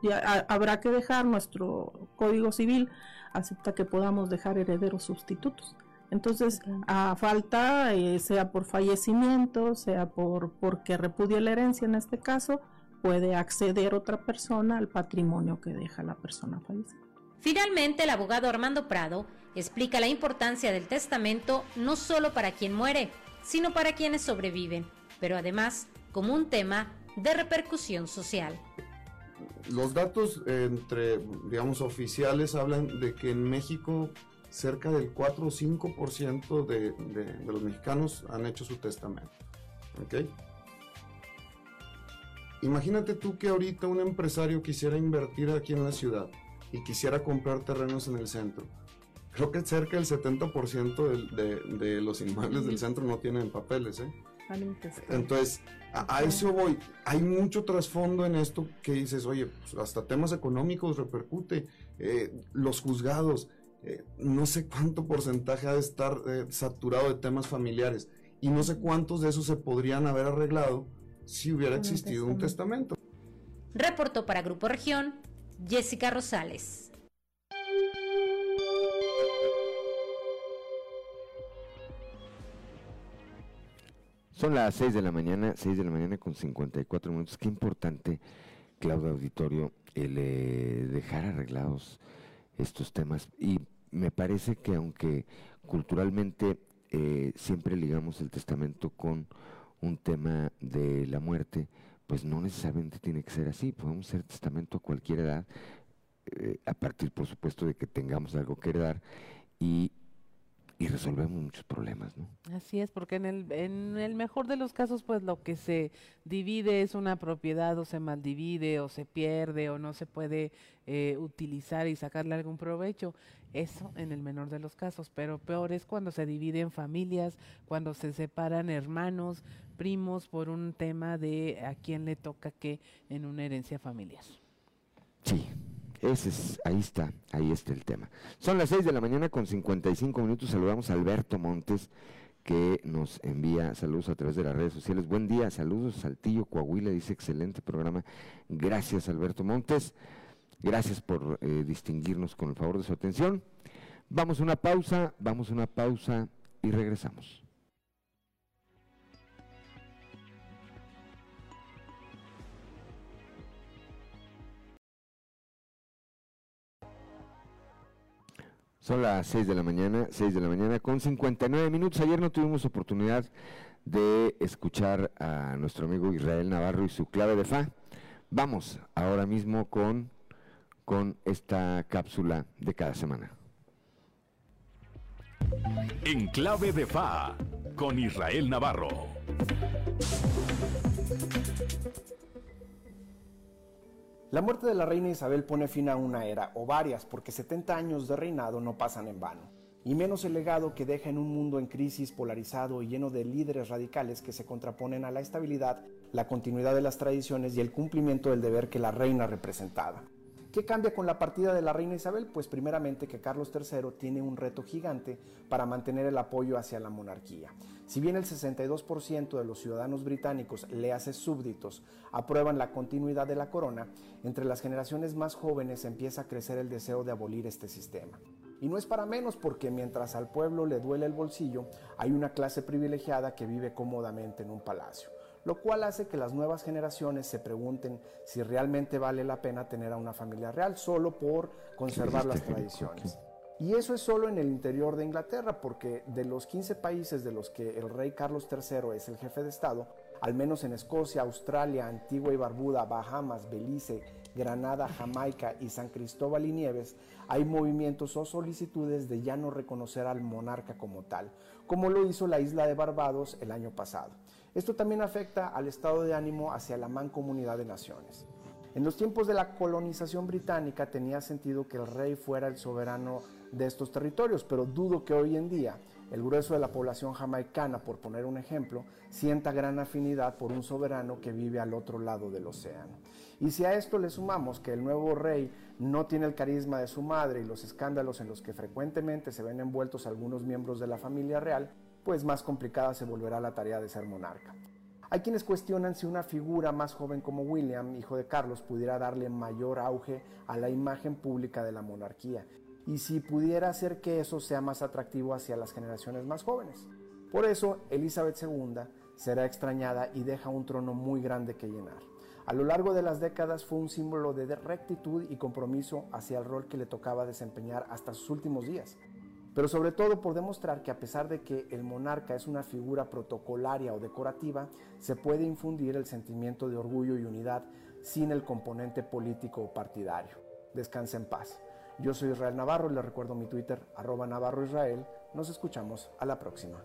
ya ha- habrá que dejar nuestro código civil, acepta que podamos dejar herederos sustitutos. Entonces, a falta, eh, sea por fallecimiento, sea por porque repudie la herencia en este caso, puede acceder otra persona al patrimonio que deja la persona fallecida. Finalmente, el abogado Armando Prado explica la importancia del testamento no solo para quien muere, sino para quienes sobreviven, pero además como un tema de repercusión social. Los datos entre, digamos, oficiales hablan de que en México cerca del 4 o 5% de, de, de los mexicanos han hecho su testamento. ¿Ok? Imagínate tú que ahorita un empresario quisiera invertir aquí en la ciudad y quisiera comprar terrenos en el centro. Creo que cerca del 70% del- de, de los inmuebles del centro no tienen papeles, ¿eh? Entonces, a, a eso voy. Hay mucho trasfondo en esto que dices, oye, pues, hasta temas económicos repercute. Eh, los juzgados, eh, no sé cuánto porcentaje ha de estar eh, saturado de temas familiares y no sé cuántos de esos se podrían haber arreglado si hubiera un existido un testamento. Reportó para Grupo Región Jessica Rosales. Son las 6 de la mañana, 6 de la mañana con 54 minutos. Qué importante, Claudio Auditorio, el eh, dejar arreglados estos temas. Y me parece que aunque culturalmente eh, siempre ligamos el testamento con un tema de la muerte, pues no necesariamente tiene que ser así. Podemos hacer testamento a cualquier edad, eh, a partir, por supuesto, de que tengamos algo que heredar y, y resolvemos muchos problemas, ¿no? Así es, porque en el, en el mejor de los casos, pues lo que se divide es una propiedad o se maldivide o se pierde o no se puede eh, utilizar y sacarle algún provecho. Eso en el menor de los casos, pero peor es cuando se dividen familias, cuando se separan hermanos, primos por un tema de a quién le toca qué en una herencia familiar. Sí, ese es, ahí está, ahí está el tema. Son las 6 de la mañana con 55 minutos. Saludamos a Alberto Montes, que nos envía saludos a través de las redes sociales. Buen día, saludos, Saltillo, Coahuila, dice excelente programa. Gracias, Alberto Montes. Gracias por eh, distinguirnos con el favor de su atención. Vamos a una pausa, vamos a una pausa y regresamos. Son las 6 de la mañana, 6 de la mañana con 59 minutos. Ayer no tuvimos oportunidad de escuchar a nuestro amigo Israel Navarro y su clave de fa. Vamos ahora mismo con, con esta cápsula de cada semana. En clave de FA con Israel Navarro. La muerte de la reina Isabel pone fin a una era, o varias, porque 70 años de reinado no pasan en vano, y menos el legado que deja en un mundo en crisis, polarizado y lleno de líderes radicales que se contraponen a la estabilidad, la continuidad de las tradiciones y el cumplimiento del deber que la reina representaba. ¿Qué cambia con la partida de la reina Isabel? Pues primeramente que Carlos III tiene un reto gigante para mantener el apoyo hacia la monarquía. Si bien el 62% de los ciudadanos británicos, le hace súbditos, aprueban la continuidad de la corona, entre las generaciones más jóvenes empieza a crecer el deseo de abolir este sistema. Y no es para menos porque mientras al pueblo le duele el bolsillo, hay una clase privilegiada que vive cómodamente en un palacio, lo cual hace que las nuevas generaciones se pregunten si realmente vale la pena tener a una familia real solo por conservar las tradiciones. Y eso es solo en el interior de Inglaterra, porque de los 15 países de los que el rey Carlos III es el jefe de Estado, al menos en Escocia, Australia, Antigua y Barbuda, Bahamas, Belice, Granada, Jamaica y San Cristóbal y Nieves, hay movimientos o solicitudes de ya no reconocer al monarca como tal, como lo hizo la isla de Barbados el año pasado. Esto también afecta al estado de ánimo hacia la mancomunidad de naciones. En los tiempos de la colonización británica tenía sentido que el rey fuera el soberano de estos territorios, pero dudo que hoy en día el grueso de la población jamaicana, por poner un ejemplo, sienta gran afinidad por un soberano que vive al otro lado del océano. Y si a esto le sumamos que el nuevo rey no tiene el carisma de su madre y los escándalos en los que frecuentemente se ven envueltos algunos miembros de la familia real, pues más complicada se volverá la tarea de ser monarca. Hay quienes cuestionan si una figura más joven como William, hijo de Carlos, pudiera darle mayor auge a la imagen pública de la monarquía y si pudiera hacer que eso sea más atractivo hacia las generaciones más jóvenes. Por eso, Elizabeth II será extrañada y deja un trono muy grande que llenar. A lo largo de las décadas fue un símbolo de rectitud y compromiso hacia el rol que le tocaba desempeñar hasta sus últimos días. Pero sobre todo por demostrar que a pesar de que el monarca es una figura protocolaria o decorativa, se puede infundir el sentimiento de orgullo y unidad sin el componente político o partidario. Descansa en paz. Yo soy Israel Navarro y les recuerdo mi Twitter, arroba Navarro Israel. Nos escuchamos a la próxima.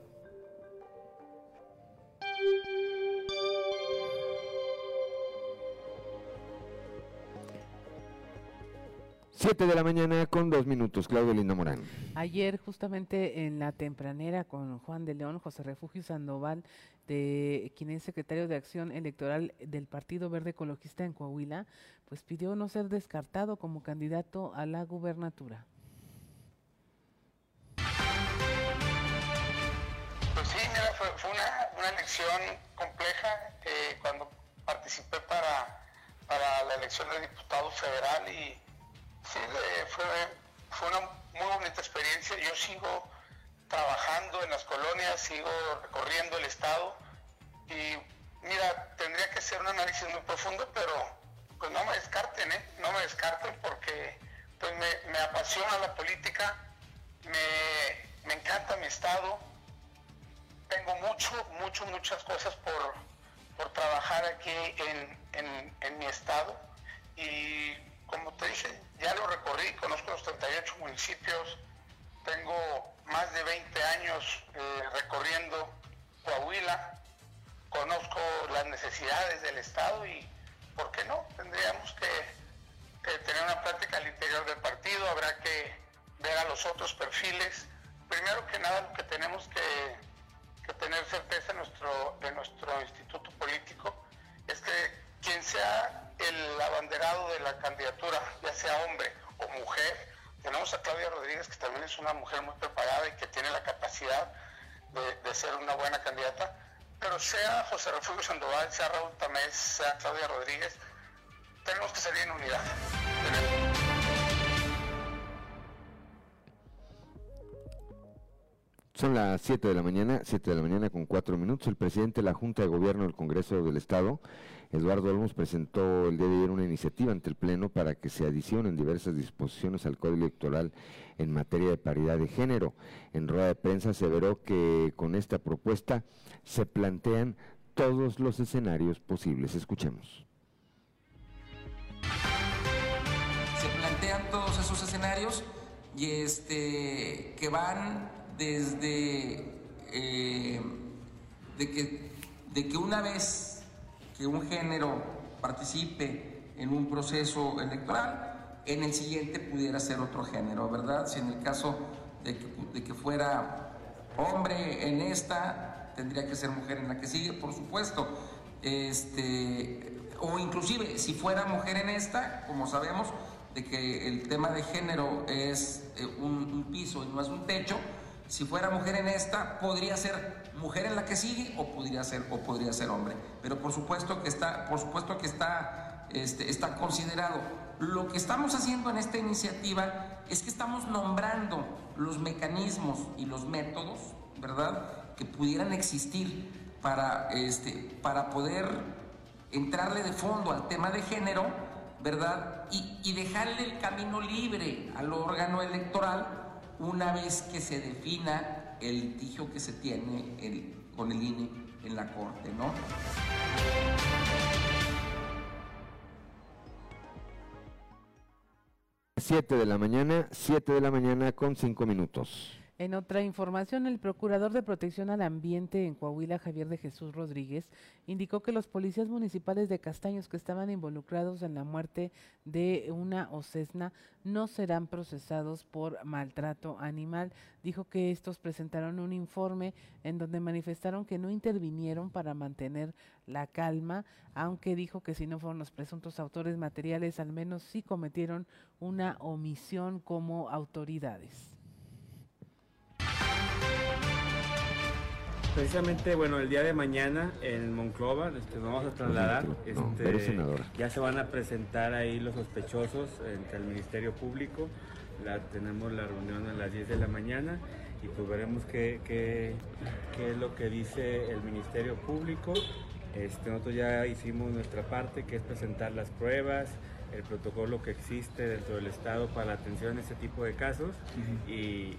7 de la mañana con dos minutos, Claudio Linda Morán. Ayer, justamente en la tempranera con Juan de León, José Refugio Sandoval, de quien es secretario de Acción Electoral del Partido Verde Ecologista en Coahuila, pues pidió no ser descartado como candidato a la gubernatura. Pues sí, mira, fue, una, elección compleja. Eh, cuando participé para, para la elección de diputado federal y Sí, fue, fue una muy bonita experiencia. Yo sigo trabajando en las colonias, sigo recorriendo el estado y mira, tendría que ser un análisis muy profundo, pero pues no me descarten, ¿eh? No me descarten porque pues me, apasiona la política, me, encanta mi estado, tengo mucho, mucho, muchas cosas por, trabajar aquí en, en mi estado y como te dije, ya lo recorrí, conozco los 38 municipios, tengo más de 20 años eh, recorriendo Coahuila, conozco las necesidades del Estado y, ¿por qué no? Tendríamos que, tener una práctica al interior del partido, habrá que ver a los otros perfiles. Primero que nada, lo que tenemos que, tener certeza de nuestro instituto político es que quien sea el abanderado de la candidatura, ya sea hombre o mujer. Tenemos a Claudia Rodríguez, que también es una mujer muy preparada y que tiene la capacidad de, ser una buena candidata. Pero sea José Refugio Sandoval, sea Raúl Tamés, sea Claudia Rodríguez, tenemos que salir en unidad. Son las 7 de la mañana, 7 de la mañana con 4 minutos. El presidente de la Junta de Gobierno del Congreso del Estado, Eduardo Olmos, presentó el día de ayer una iniciativa ante el Pleno para que se adicionen diversas disposiciones al Código Electoral en materia de paridad de género. En rueda de prensa aseveró que con esta propuesta se plantean todos los escenarios posibles. Escuchemos. Se plantean todos esos escenarios y este que van desde eh, de, que, de que una vez que un género participe en un proceso electoral, en el siguiente pudiera ser otro género, ¿verdad? Si en el caso de que, fuera hombre en esta, tendría que ser mujer en la que sigue, por supuesto. Este, o inclusive, si fuera mujer en esta, como sabemos, de que el tema de género es eh, un piso y no es un techo, si fuera mujer en esta, podría ser mujer en la que sigue o podría ser, o podría ser hombre. Pero por supuesto que está, por supuesto que está, este, está considerado. Lo que estamos haciendo en esta iniciativa es que estamos nombrando los mecanismos y los métodos, ¿verdad?, que pudieran existir para, este, para poder entrarle de fondo al tema de género, ¿verdad? Y, y dejarle el camino libre al órgano electoral una vez que se defina el litigio que se tiene con el INE en la Corte, ¿no? 7 de la mañana, 7 de la mañana con 5 minutos. En otra información, el procurador de protección al ambiente en Coahuila, Javier de Jesús Rodríguez, indicó que los policías municipales de Castaños que estaban involucrados en la muerte de una ocesna no serán procesados por maltrato animal. Dijo que estos presentaron un informe en donde manifestaron que no intervinieron para mantener la calma, aunque dijo que si no fueron los presuntos autores materiales, al menos sí cometieron una omisión como autoridades. Precisamente, bueno, el día de mañana en Monclova este, nos vamos a trasladar. Este, ya se van a presentar ahí los sospechosos entre el Ministerio Público. La, tenemos la reunión a las 10 de la mañana y pues veremos qué, qué, qué es lo que dice el Ministerio Público. Este, nosotros ya hicimos nuestra parte, que es presentar las pruebas, el protocolo que existe dentro del Estado para la atención a este tipo de casos y,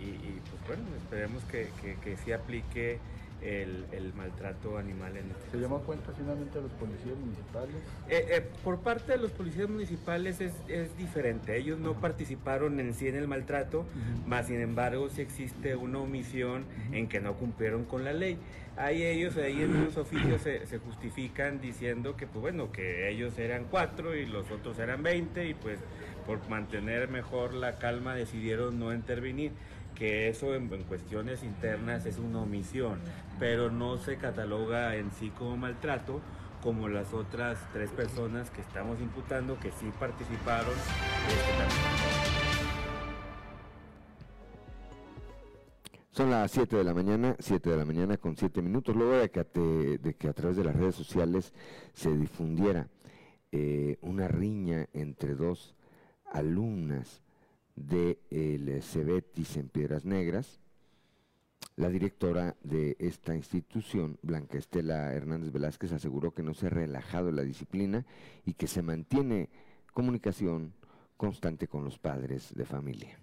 pues bueno, esperemos que, que, que sí aplique el, el, maltrato animal en este ¿Se llamó cuenta finalmente a los policías municipales? Eh, eh, por parte de los policías municipales es, es, diferente. Ellos no participaron en sí en el maltrato, más sin embargo si existe una omisión en que no cumplieron con la ley. Ahí ellos, ahí en los oficios se, se, justifican diciendo que pues bueno, que ellos eran cuatro y los otros eran veinte y pues por mantener mejor la calma decidieron no intervenir que eso en, cuestiones internas es una omisión, pero no se cataloga en sí como maltrato como las otras tres personas que estamos imputando que sí participaron. Son las 7 de la mañana, 7 de la mañana con 7 minutos, luego de que, te, de que a través de las redes sociales se difundiera eh, una riña entre dos alumnas del de Cebetis en Piedras Negras, la directora de esta institución, Blanca Estela Hernández Velázquez, aseguró que no se ha relajado la disciplina y que se mantiene comunicación constante con los padres de familia.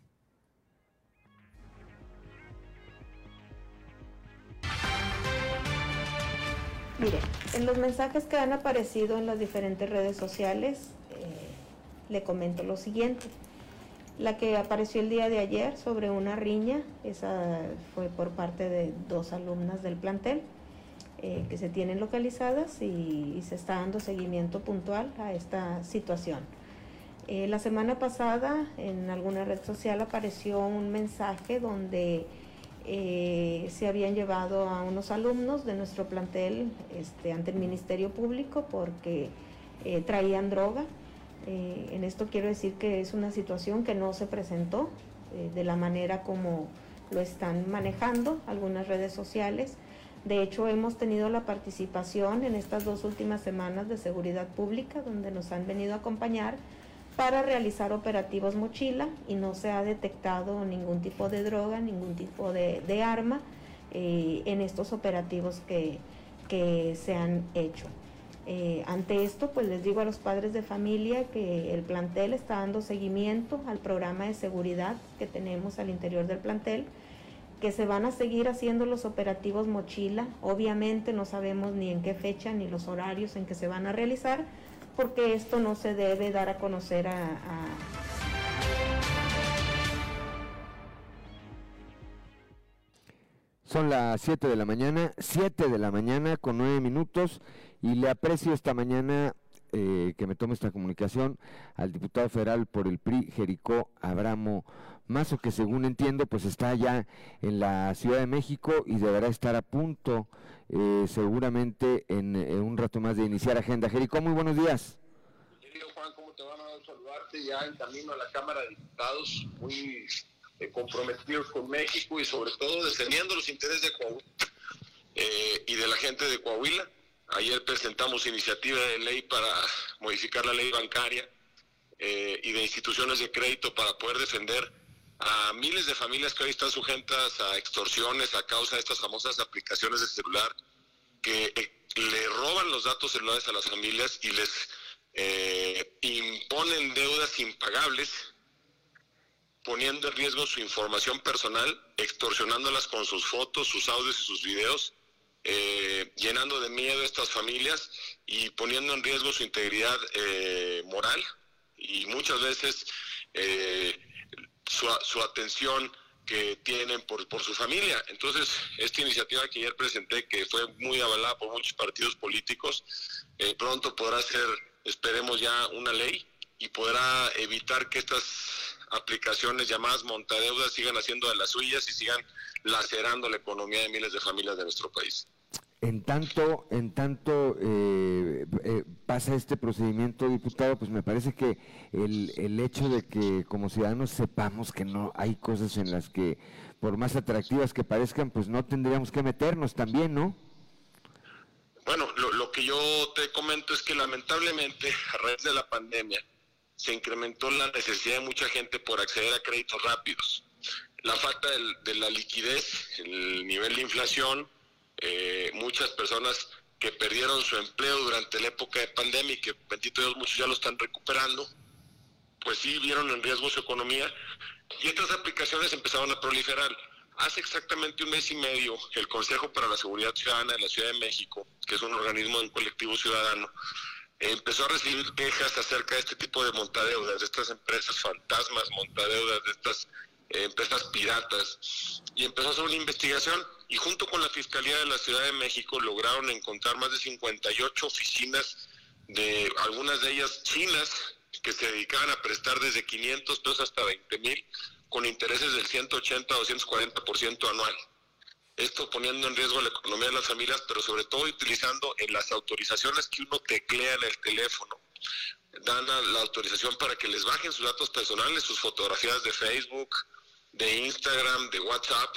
Mire, en los mensajes que han aparecido en las diferentes redes sociales, eh, le comento lo siguiente. La que apareció el día de ayer sobre una riña, esa fue por parte de dos alumnas del plantel eh, que se tienen localizadas y, se está dando seguimiento puntual a esta situación. Eh, la semana pasada en alguna red social apareció un mensaje donde eh, se habían llevado a unos alumnos de nuestro plantel este, ante el Ministerio Público porque traían droga. Eh, en esto quiero decir que es una situación que no se presentó eh, de la manera como lo están manejando algunas redes sociales. De hecho, hemos tenido la participación en estas dos últimas semanas de seguridad pública, donde nos han venido a acompañar para realizar operativos mochila y no se ha detectado ningún tipo de droga, ningún tipo de, arma eh, en estos operativos que se han hecho. Eh, ante esto, pues les digo a los padres de familia que el plantel está dando seguimiento al programa de seguridad que tenemos al interior del plantel, que se van a seguir haciendo los operativos mochila. Obviamente no sabemos ni en qué fecha ni los horarios en que se van a realizar, porque esto no se debe dar a conocer a, a Son las 7 de la mañana, 7 de la mañana con 9 minutos y le aprecio esta mañana eh, que me tome esta comunicación al diputado federal por el PRI, Jericó Abramo Mazo, que según entiendo pues está allá en la Ciudad de México y deberá estar a punto eh, seguramente en, en, un rato más de iniciar agenda. Jericó, muy buenos días. Querido Juan, ¿cómo te van a saludarte ya en camino a la Cámara de Diputados? Muy eh, comprometidos con México y sobre todo defendiendo los intereses de Coahuila eh, y de la gente de Coahuila. Ayer presentamos iniciativa de ley para modificar la ley bancaria eh, y de instituciones de crédito para poder defender a miles de familias que hoy están sujetas a extorsiones a causa de estas famosas aplicaciones de celular que eh, le roban los datos celulares a las familias y les eh, imponen deudas impagables, poniendo en riesgo su información personal, extorsionándolas con sus fotos, sus audios y sus videos, eh, llenando de miedo a estas familias y poniendo en riesgo su integridad moral y muchas veces su, su atención que tienen por, por su familia. Entonces, esta iniciativa que ayer presenté, que fue muy avalada por muchos partidos políticos, eh, pronto podrá ser, esperemos ya, una ley y podrá evitar que estas aplicaciones llamadas montadeudas sigan haciendo de las suyas y sigan lacerando la economía de miles de familias de nuestro país. En tanto, en tanto eh, eh, pasa este procedimiento, diputado, pues me parece que el, el hecho de que como ciudadanos sepamos que no hay cosas en las que, por más atractivas que parezcan, pues no tendríamos que meternos también, ¿no? Bueno, lo, lo que yo te comento es que lamentablemente a raíz de la pandemia se incrementó la necesidad de mucha gente por acceder a créditos rápidos. La falta de la liquidez, el nivel de inflación, eh, muchas personas que perdieron su empleo durante la época de pandemia y que, bendito Dios, muchos ya lo están recuperando, pues sí vieron en riesgo su economía y estas aplicaciones empezaron a proliferar. Hace exactamente un mes y medio, el Consejo para la Seguridad Ciudadana de la Ciudad de México, que es un organismo de un colectivo ciudadano, empezó a recibir quejas acerca de este tipo de montadeudas, de estas empresas fantasmas, montadeudas, de estas empresas piratas, y empezó a hacer una investigación y junto con la Fiscalía de la Ciudad de México lograron encontrar más de 58 oficinas de algunas de ellas chinas que se dedicaban a prestar desde 500 pesos hasta 20 mil con intereses del 180 o 240% anual. Esto poniendo en riesgo la economía de las familias, pero sobre todo utilizando en las autorizaciones que uno teclea en el teléfono. Dan la autorización para que les bajen sus datos personales, sus fotografías de Facebook, de Instagram, de WhatsApp,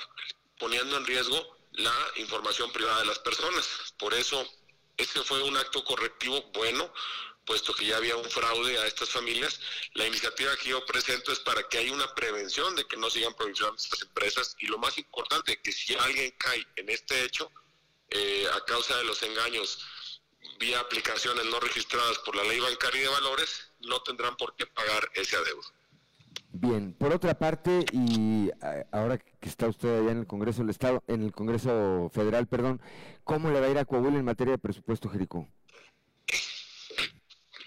poniendo en riesgo la información privada de las personas. Por eso, ese fue un acto correctivo bueno, puesto que ya había un fraude a estas familias. La iniciativa que yo presento es para que haya una prevención de que no sigan prohibiendo estas empresas y lo más importante, que si alguien cae en este hecho, eh, a causa de los engaños vía aplicaciones no registradas por la ley bancaria de valores, no tendrán por qué pagar ese adeudo. Bien, por otra parte, y ahora que está usted allá en el Congreso del Estado, en el Congreso Federal, perdón, ¿cómo le va a ir a Coahuila en materia de presupuesto, Jericó?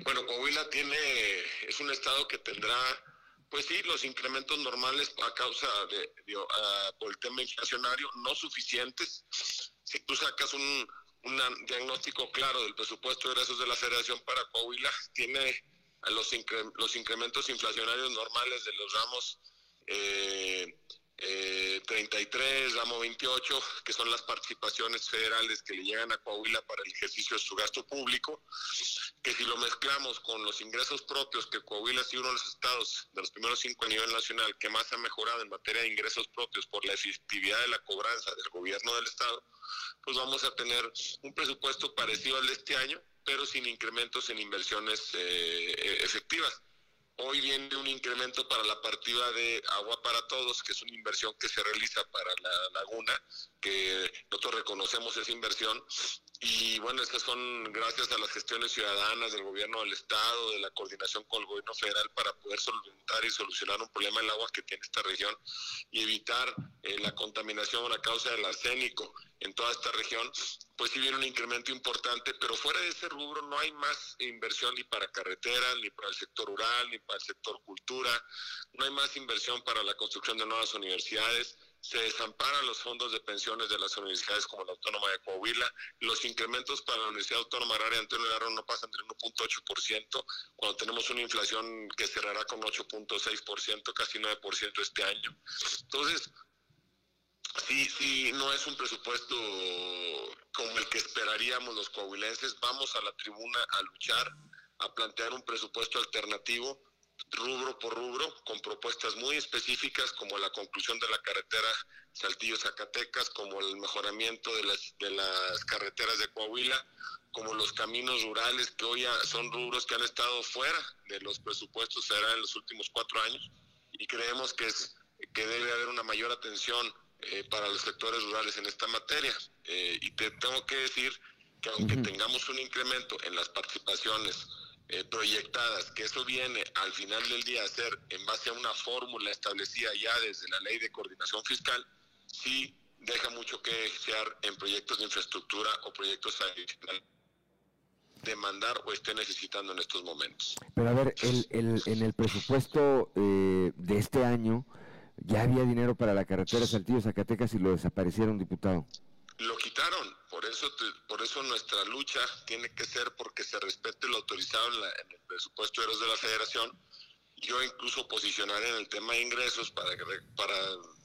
Bueno, Coahuila tiene, es un estado que tendrá, pues sí, los incrementos normales a causa de, por el tema inflacionario, no suficientes. Si tú sacas un, un diagnóstico claro del presupuesto de ingresos de la Federación para Coahuila, tiene los, los incrementos inflacionarios normales de los ramos eh, eh, 33, ramo 28, que son las participaciones federales que le llegan a Coahuila para el ejercicio de su gasto público, que si lo mezclamos con los ingresos propios, que Coahuila ha sido uno de los estados de los primeros cinco a nivel nacional que más ha mejorado en materia de ingresos propios por la efectividad de la cobranza del gobierno del estado, pues vamos a tener un presupuesto parecido al de este año, pero sin incrementos en inversiones eh, efectivas. Hoy viene un incremento para la partida de Agua para Todos, que es una inversión que se realiza para la laguna, que nosotros reconocemos esa inversión. Y bueno, estas son gracias a las gestiones ciudadanas del gobierno del Estado, de la coordinación con el gobierno federal para poder solventar y solucionar un problema del agua que tiene esta región y evitar eh, la contaminación a causa del arsénico en toda esta región, pues sí viene un incremento importante, pero fuera de ese rubro no hay más inversión ni para carreteras, ni para el sector rural, ni para el sector cultura, no hay más inversión para la construcción de nuevas universidades, se desamparan los fondos de pensiones de las universidades como la Autónoma de Coahuila, los incrementos para la Universidad Autónoma Agraria Antonio Garro no pasan del 1.8%, cuando tenemos una inflación que cerrará con 8.6%, casi 9% este año. Entonces, sí, sí, no es un presupuesto como el que esperaríamos los coahuilenses. Vamos a la tribuna a luchar, a plantear un presupuesto alternativo, rubro por rubro, con propuestas muy específicas como la conclusión de la carretera Saltillo-Zacatecas, como el mejoramiento de las, de las carreteras de Coahuila, como los caminos rurales, que hoy son rubros que han estado fuera de los presupuestos en los últimos cuatro años, y creemos que es que debe haber una mayor atención eh, para los sectores rurales en esta materia. Eh, y te tengo que decir que aunque tengamos un incremento en las participaciones eh, proyectadas, que eso viene al final del día a ser en base a una fórmula establecida ya desde la ley de coordinación fiscal, sí deja mucho que desear en proyectos de infraestructura o proyectos adicionales demandar o esté necesitando en estos momentos. Pero a ver, el, el, en el presupuesto eh, de este año ya había dinero para la carretera Saltillo-Zacatecas y lo desaparecieron, diputado. Lo quitaron, por eso por eso nuestra lucha tiene que ser porque se respete lo autorizado en, en el presupuesto de la Federación yo incluso posicionaré en el tema de ingresos para, para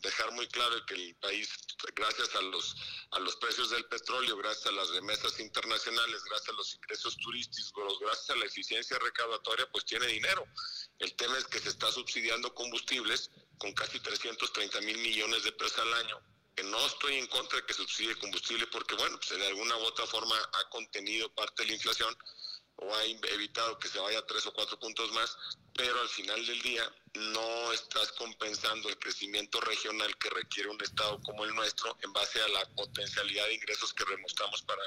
dejar muy claro que el país, gracias a los, a los precios del petróleo, gracias a las remesas internacionales, gracias a los ingresos turísticos, gracias a la eficiencia recaudatoria, pues tiene dinero. El tema es que se está subsidiando combustibles con casi 330 mil millones de pesos al año que no estoy en contra de que subsidie combustible porque, bueno, pues de alguna u otra forma ha contenido parte de la inflación, o ha evitado que se vaya tres o cuatro puntos más, pero al final del día no estás compensando el crecimiento regional que requiere un Estado como el nuestro en base a la potencialidad de ingresos que demostramos para,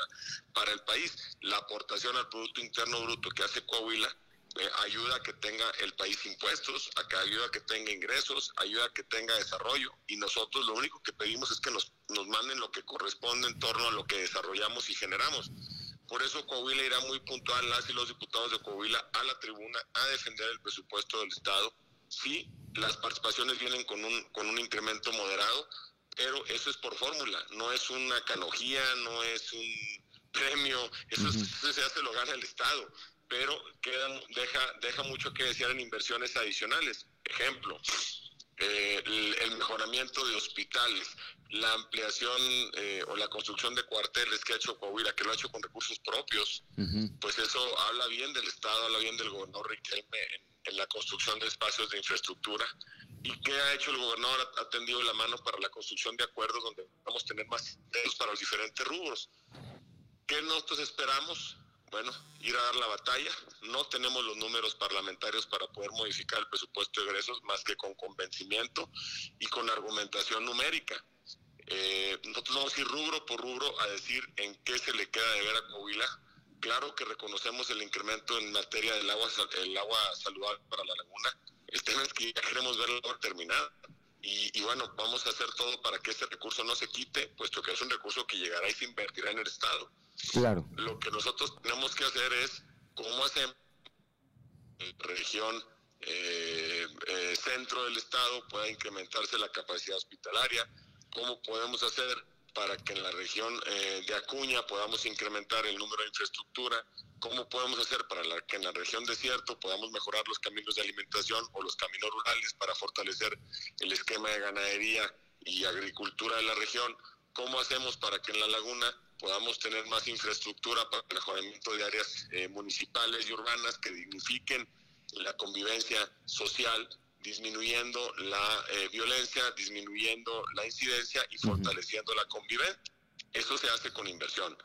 para el país. La aportación al Producto Interno Bruto que hace Coahuila eh, ayuda a que tenga el país impuestos, a que ayuda a que tenga ingresos, ayuda a que tenga desarrollo y nosotros lo único que pedimos es que nos, nos manden lo que corresponde en torno a lo que desarrollamos y generamos. Por eso Coahuila irá muy puntual, las y los diputados de Coahuila, a la tribuna a defender el presupuesto del Estado. Sí, las participaciones vienen con un, con un incremento moderado, pero eso es por fórmula, no es una canogía, no es un premio, eso, se hace lo gana el Estado, pero quedan, deja, deja mucho que desear en inversiones adicionales. Ejemplo, eh, el, mejoramiento de hospitales, la ampliación eh, o la construcción de cuarteles que ha hecho Coahuila, que lo ha hecho con recursos propios, pues eso habla bien del Estado, habla bien del gobernador Riquelme en, la construcción de espacios de infraestructura. ¿Y qué ha hecho el gobernador? Ha tendido la mano para la construcción de acuerdos donde vamos a tener más dedos para los diferentes rubros. ¿Qué nosotros esperamos? Bueno, ir a dar la batalla. No tenemos los números parlamentarios para poder modificar el presupuesto de egresos más que con convencimiento y con argumentación numérica. Eh, nosotros vamos a ir rubro por rubro a decir en qué se le queda de ver a Coahuila. Claro que reconocemos el incremento en materia del agua, el agua saludable para la laguna. El tema que ya queremos ver la agua terminada. Y, y, bueno, vamos a hacer todo para que este recurso no se quite, puesto que es un recurso que llegará y se invertirá en el Estado. Claro. Lo que nosotros tenemos que hacer es cómo hacemos en región eh, eh, centro del estado pueda incrementarse la capacidad hospitalaria, cómo podemos hacer para que en la región eh, de Acuña podamos incrementar el número de infraestructura, cómo podemos hacer para que en la región desierto podamos mejorar los caminos de alimentación o los caminos rurales para fortalecer el esquema de ganadería y agricultura de la región, cómo hacemos para que en la laguna podamos tener más infraestructura para el mejoramiento de áreas eh, municipales y urbanas que dignifiquen la convivencia social, disminuyendo la eh, violencia, disminuyendo la incidencia y fortaleciendo la convivencia. Eso se hace con inversión,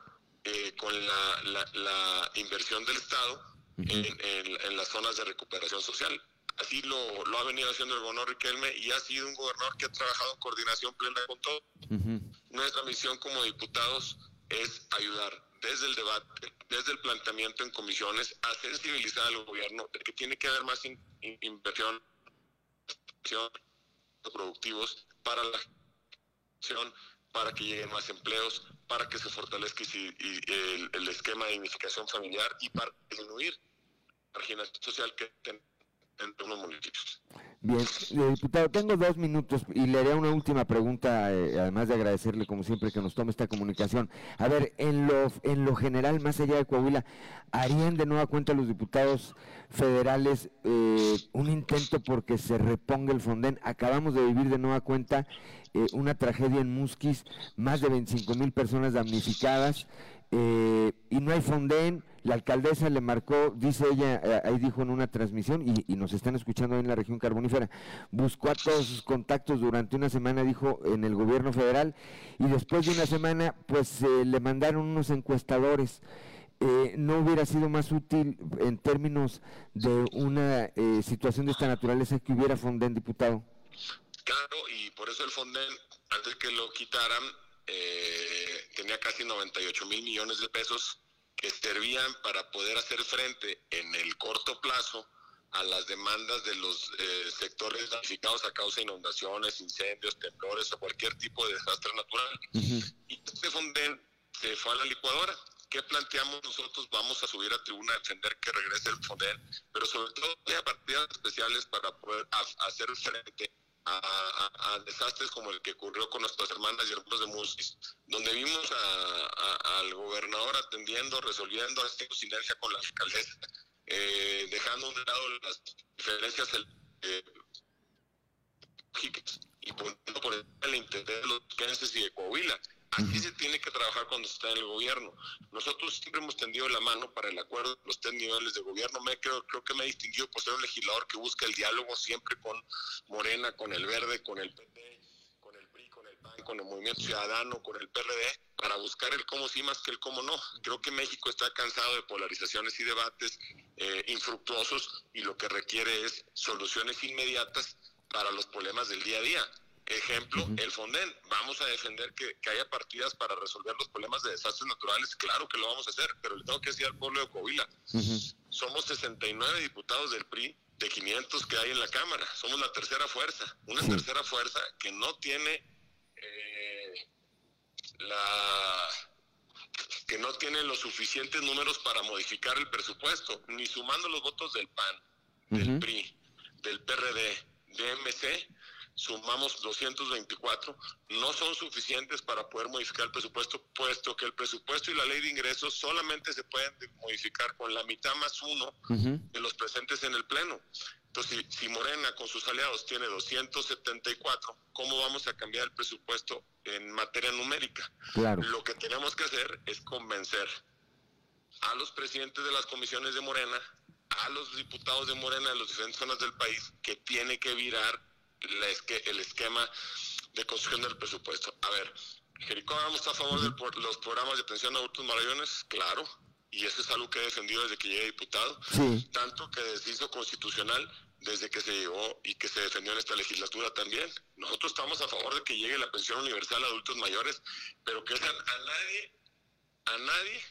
eh, con la, inversión del Estado en, las zonas de recuperación social. Así lo, lo ha venido haciendo el gobernador Riquelme y ha sido un gobernador que ha trabajado en coordinación plena con todo. Nuestra misión como diputados es ayudar desde el debate, desde el planteamiento en comisiones, a sensibilizar al gobierno de que tiene que haber más inversión productivos para la acción, para que lleguen más empleos, para que se fortalezca el, el esquema de dignificación familiar y para disminuir la marginación social que tenemos en. Bien, eh, diputado, tengo dos minutos y le haré una última pregunta, eh, además de agradecerle como siempre que nos tome esta comunicación. A ver, en lo, en lo general, más allá de Coahuila, ¿harían de nueva cuenta los diputados federales eh, un intento porque se reponga el Fonden? Acabamos de vivir de nueva cuenta una tragedia en Musquis, más de 25 mil personas damnificadas y no hay Fonden la alcaldesa le marcó, dice ella, eh, ahí dijo en una transmisión, y, nos están escuchando en la región carbonífera, buscó a todos sus contactos durante una semana, dijo, en el gobierno federal, y después de una semana, pues eh, le mandaron unos encuestadores. Eh, ¿No hubiera sido más útil en términos de una situación de esta naturaleza que hubiera Fonden, diputado? Claro, y por eso el Fonden, antes que lo quitaran, eh, tenía casi 98 mil millones de pesos que servían para poder hacer frente en el corto plazo a las demandas de los eh, sectores damnificados a causa de inundaciones, incendios, temblores o cualquier tipo de desastre natural. Y este Fonden se fue a la licuadora. ¿Qué planteamos nosotros? Vamos a subir a tribuna a defender que regrese el Fonden, pero sobre todo haya partidas especiales para poder ha- hacer frente a, desastres como el que ocurrió con nuestras hermanas y hermanos de Musis, donde vimos a- al gobernador atendiendo, resolviendo, haciendo sinergia con la alcaldesa, eh, dejando a un lado las diferencias eh, y poniendo por el interés de los quenses y de Coahuila. Así se tiene que trabajar cuando se está en el gobierno. Nosotros siempre hemos tendido la mano para el acuerdo de los tres niveles de gobierno. Me creo, creo que me he distinguido por ser un legislador que busca el diálogo siempre con Morena, con el Verde, con el PT, con el PRI, con el PAN, con el Movimiento Ciudadano, con el PRD, para buscar el cómo sí más que el cómo no. Creo que México está cansado de polarizaciones y debates eh, infructuosos y lo que requiere es soluciones inmediatas para los problemas del día a día. Ejemplo, el Fonden. Vamos a defender que, que haya partidas para resolver los problemas de desastres naturales. Claro que lo vamos a hacer, pero le tengo que decir al pueblo de Coahuila, somos 69 diputados del PRI de 500 que hay en la Cámara. Somos la tercera fuerza, una tercera fuerza que no tiene eh, la que no tiene los suficientes números para modificar el presupuesto, ni sumando los votos del PAN, del PRI, del PRD, de MC, sumamos 224, no son suficientes para poder modificar el presupuesto, puesto que el presupuesto y la ley de ingresos solamente se pueden de- modificar con la mitad más uno de los presentes en el Pleno. Entonces, si, si Morena con sus aliados tiene 274, ¿cómo vamos a cambiar el presupuesto en materia numérica? Claro. Lo que tenemos que hacer es convencer a los presidentes de las comisiones de Morena, a los diputados de Morena de las diferentes zonas del país, que tiene que virar la esque- el esquema de construcción del presupuesto. A ver, Jericó está a favor de los programas de atención a adultos mayores, claro, y eso es algo que he defendido desde que llegué diputado, Sí. tanto que se hizo constitucional desde que se llegó y que se defendió en esta legislatura también. Nosotros estamos a favor de que llegue la pensión universal a adultos mayores, pero que a nadie, a nadie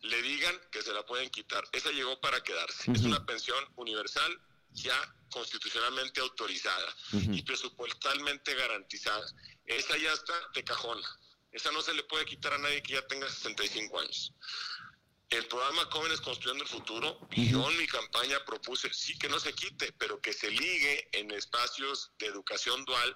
le digan que se la pueden quitar. Esa llegó para quedarse. Es una pensión universal ya constitucionalmente autorizada y presupuestalmente garantizada. Esa ya está de cajón. Esa no se le puede quitar a nadie que ya tenga 65 años. El programa Jóvenes Construyendo el Futuro, yo en mi campaña propuse, sí que no se quite, pero que se ligue en espacios de educación dual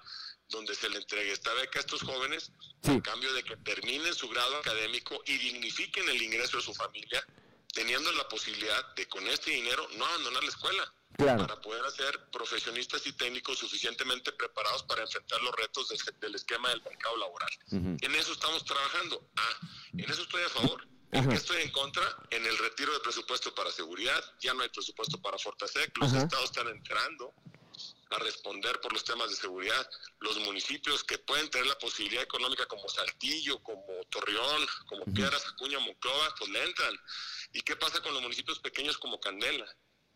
donde se le entregue esta beca a estos jóvenes a cambio de que terminen su grado académico y dignifiquen el ingreso de su familia, teniendo la posibilidad de con este dinero no abandonar la escuela Claro. para poder hacer profesionistas y técnicos suficientemente preparados para enfrentar los retos del, del esquema del mercado laboral. En eso estamos trabajando. Ah, en eso estoy a favor. ¿En qué estoy en contra? En el retiro de presupuesto para seguridad. Ya no hay presupuesto para Fortasec. Los Ajá. estados están entrando a responder por los temas de seguridad. Los municipios que pueden tener la posibilidad económica como Saltillo, como Torreón, como Piedras, Acuña, Monclova, pues le entran. ¿Y qué pasa con los municipios pequeños como Candela?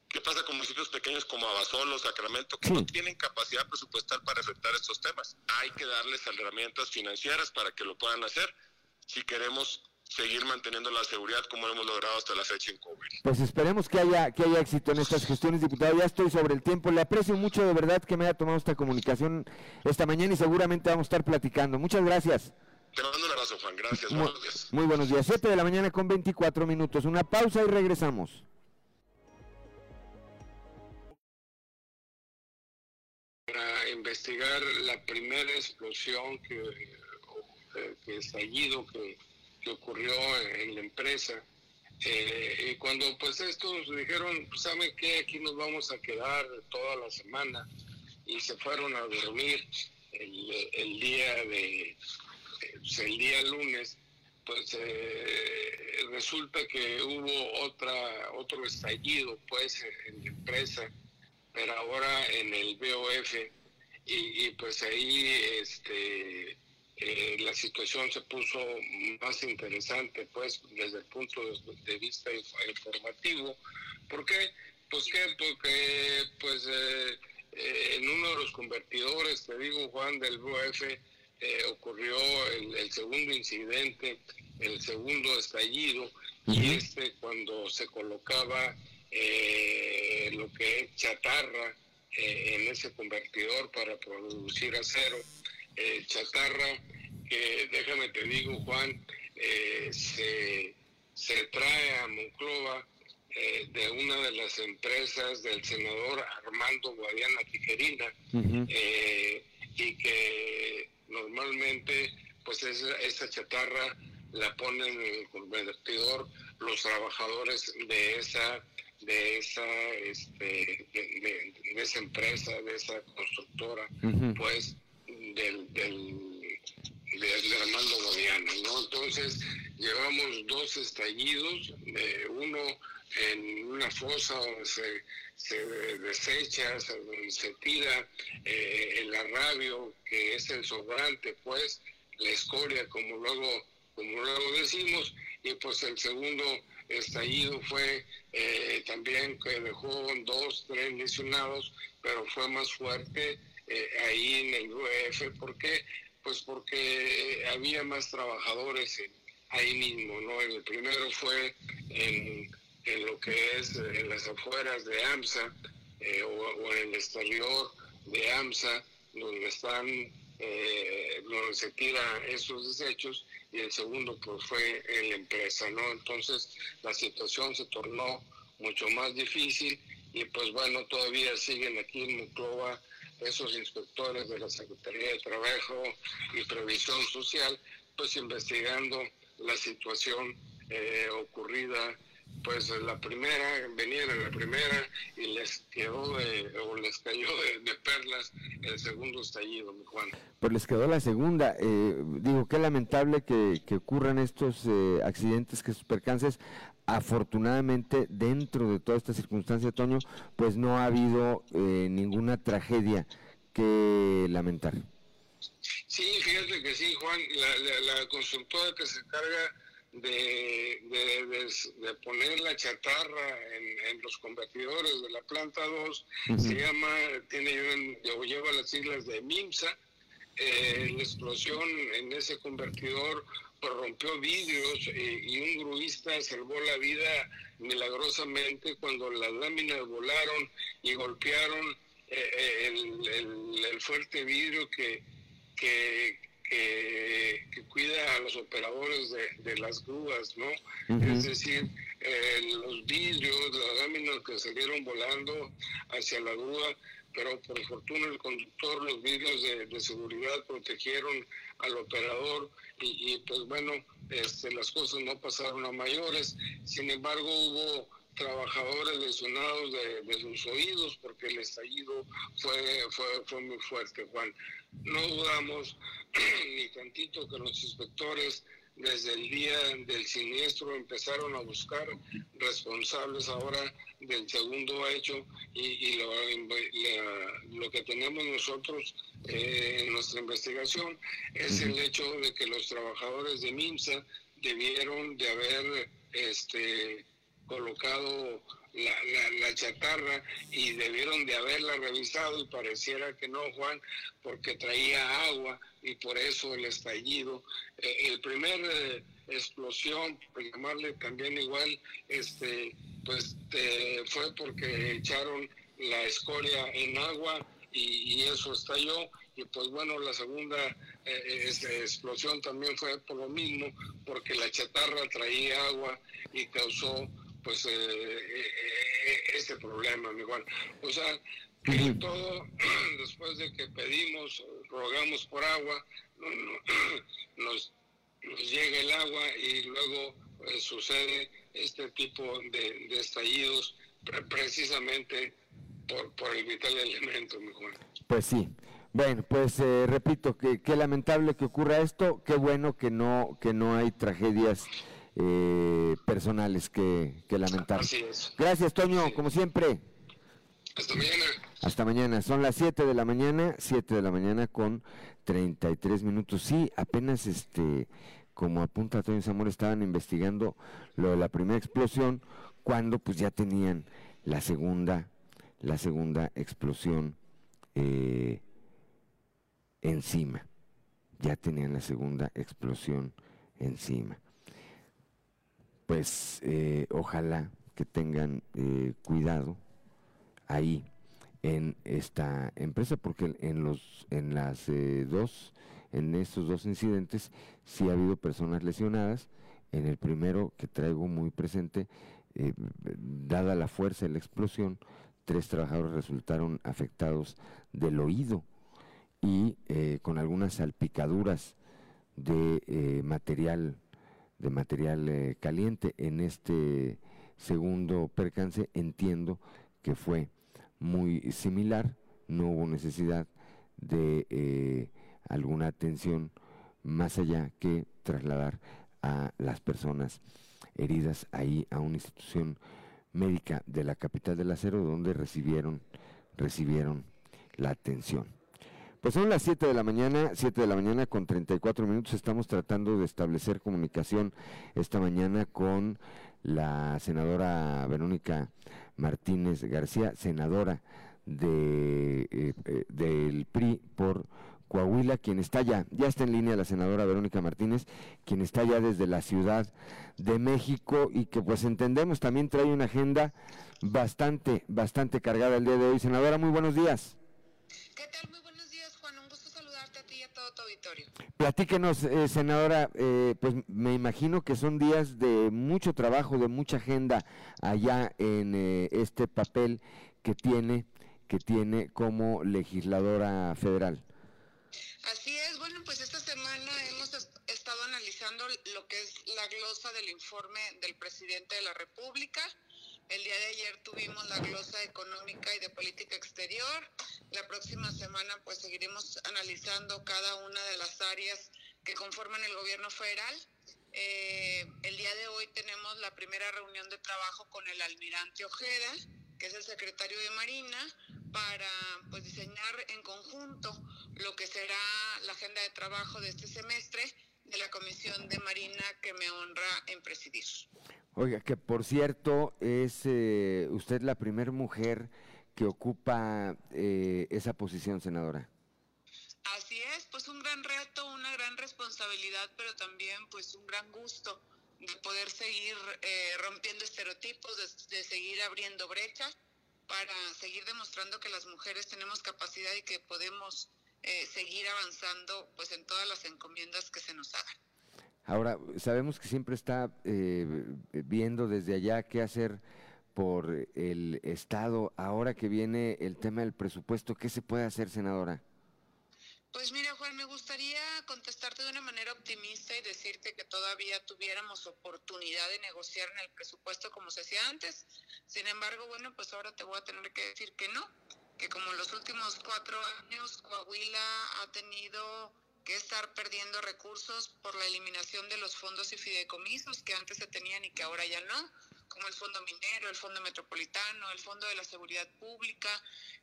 ¿Qué pasa con municipios pequeños como Abasolo, Sacramento, que no tienen capacidad presupuestal para enfrentar estos temas? Hay que darles herramientas financieras para que lo puedan hacer si queremos seguir manteniendo la seguridad como lo hemos logrado hasta la fecha en COVID. Pues esperemos que haya, que haya éxito en estas gestiones, diputado. Ya estoy sobre el tiempo. Le aprecio mucho de verdad que me haya tomado esta comunicación esta mañana y seguramente vamos a estar platicando. Muchas gracias. Te mando un abrazo, Juan. Gracias. Mu- Buenos días. Muy buenos días. 7 de la mañana con 24 minutos. Una pausa y regresamos. Investigar la primera explosión que, o, que estallido que, que ocurrió en la empresa. Eh, y cuando pues estos dijeron, pues, ¿saben qué? Aquí nos vamos a quedar toda la semana y se fueron a dormir el, día de, eh, el día lunes, pues eh, resulta que hubo otra, otro estallido pues en la empresa pero ahora en el BOF y, y pues ahí este eh, la situación se puso más interesante pues desde el punto de, vista inf- informativo. ¿por qué? pues que porque pues eh, eh, en uno de los convertidores, te digo Juan, del UF, eh, ocurrió el, segundo incidente, el segundo estallido, y este cuando se colocaba eh, lo que es chatarra en ese convertidor para producir acero, chatarra que déjame te digo Juan, se, se trae a Monclova eh, de una de las empresas del senador Armando Guadiana Tijerina eh, y que normalmente pues esa, chatarra la ponen en el convertidor los trabajadores de esa de esa este, de, esa empresa de esa constructora pues del, del de, Armando Guadiana, ¿no? Entonces, llevamos dos estallidos, de uno en una fosa donde se, se desecha, donde se tira eh, el arrabio, que es el sobrante, pues, la escoria, como luego, como luego decimos, y pues el segundo estallido fue eh, también que dejó dos, tres lesionados, pero fue más fuerte eh, ahí en el UEF, ¿por qué? Pues porque había más trabajadores ahí mismo, ¿no? El primero fue en en lo que es eh, en las afueras de AMSA eh, o, en el exterior de AMSA, donde están, eh, se tiran esos desechos, y el segundo pues fue la empresa, ¿no? Entonces la situación se tornó mucho más difícil y pues bueno, todavía siguen aquí en Muclova esos inspectores de la Secretaría de Trabajo y Previsión Social, pues investigando la situación ocurrida pues la primera, venían en la primera y les quedó de, o les cayó de, perlas el segundo estallido, mi Juan. Pues les quedó la segunda. Eh, digo, qué lamentable que, ocurran estos eh, accidentes, que sus percances. Afortunadamente, dentro de toda esta circunstancia, Toño, pues no ha habido eh, ninguna tragedia que lamentar. Sí, fíjate que sí, Juan, la, la constructora que se carga de, de, poner la chatarra en, los convertidores de la planta 2, se llama, tiene lleva las siglas de MIMSA, eh, la explosión en ese convertidor rompió vidrios eh, y un gruista salvó la vida milagrosamente cuando las láminas volaron y golpearon eh, el, el, fuerte vidrio que, que, que, cuida a los operadores de, las grúas, ¿no? Es decir, eh, los vidrios, las láminas que salieron volando hacia la grúa, pero por fortuna el conductor, los vidrios de, seguridad protegieron al operador y, pues bueno, este, las cosas no pasaron a mayores. Sin embargo, hubo trabajadores lesionados de, de, sus oídos porque el estallido fue, fue, fue muy fuerte, Juan. No dudamos ni tantito que los inspectores desde el día del siniestro empezaron a buscar responsables ahora del segundo hecho y, lo, que tenemos nosotros eh, en nuestra investigación es el hecho de que los trabajadores de MIMSA debieron de haber este, colocado la, la, chatarra y debieron de haberla revisado y pareciera que no, Juan, porque traía agua y por eso el estallido. Eh, el primer eh, explosión, por llamarle también igual, este, pues fue porque echaron la escoria en agua y, eso estalló y pues bueno, la segunda eh, este, explosión también fue por lo mismo, porque la chatarra traía agua y causó pues eh, eh, eh, este problema, mi Juan. O sea, que todo, después de que pedimos, rogamos por agua, nos, llega el agua y luego sucede este tipo de, estallidos precisamente por, por el vital elemento, mi Juan. Pues sí. Bueno, pues repito que qué lamentable que ocurra esto, qué bueno que no que no hay tragedias eh, personales que, lamentar. Gracias, Toño, como siempre. Hasta mañana. Hasta mañana. Son las 7 de la mañana, 7 de la mañana con 33 minutos. Sí, apenas este, como apunta Toño Zamora, estaban investigando lo de la primera explosión cuando pues ya tenían la segunda, la segunda explosión eh, encima. Ya tenían la segunda explosión encima. Pues eh, ojalá que tengan eh, cuidado ahí en esta empresa porque en los en las eh, dos en estos dos incidentes sí ha habido personas lesionadas. En el primero que traigo muy presente eh, dada la fuerza de la explosión tres trabajadores resultaron afectados del oído y eh, con algunas salpicaduras de eh, material de material eh, caliente en este segundo percance entiendo que fue muy similar no hubo necesidad de eh, alguna atención más allá que trasladar a las personas heridas ahí a una institución médica de la capital del acero donde recibieron recibieron la atención. Pues son las 7 de la mañana, 7 de la mañana con 34 minutos. Estamos tratando de establecer comunicación esta mañana con la senadora Verónica Martínez García, senadora de, eh, eh, del PRI por Coahuila, quien está ya, ya está en línea la senadora Verónica Martínez, quien está ya desde la Ciudad de México y que pues entendemos también trae una agenda bastante, bastante cargada el día de hoy. Senadora, muy buenos días. Platíquenos, eh, senadora, eh, pues me imagino que son días de mucho trabajo, de mucha agenda allá en eh, este papel que tiene, que tiene como legisladora federal. Así es, bueno, pues esta semana hemos es- estado analizando lo que es la glosa del informe del presidente de la República. El día de ayer tuvimos la glosa económica y de política exterior. La próxima semana pues seguiremos analizando cada una de las áreas que conforman el gobierno federal. Eh, el día de hoy tenemos la primera reunión de trabajo con el almirante Ojeda, que es el secretario de Marina, para pues diseñar en conjunto lo que será la agenda de trabajo de este semestre de la Comisión de Marina que me honra en presidir. Oiga, que por cierto, es eh, usted la primera mujer que ocupa eh, esa posición, senadora. Así es, pues un gran reto, una gran responsabilidad, pero también pues un gran gusto de poder seguir eh, rompiendo estereotipos, de, seguir abriendo brechas para seguir demostrando que las mujeres tenemos capacidad y que podemos seguir avanzando pues en todas las encomiendas que se nos hagan. Ahora, sabemos que siempre está eh, viendo desde allá qué hacer por el Estado. Ahora que viene el tema del presupuesto, ¿qué se puede hacer, senadora? Pues mira, Juan, me gustaría contestarte de una manera optimista y decirte que todavía tuviéramos oportunidad de negociar en el presupuesto como se hacía antes. Sin embargo, bueno, pues ahora te voy a tener que decir que no, que como los últimos cuatro años Coahuila ha tenido que estar perdiendo recursos por la eliminación de los fondos y fideicomisos que antes se tenían y que ahora ya no, como el Fondo Minero, el Fondo Metropolitano, el Fondo de la Seguridad Pública,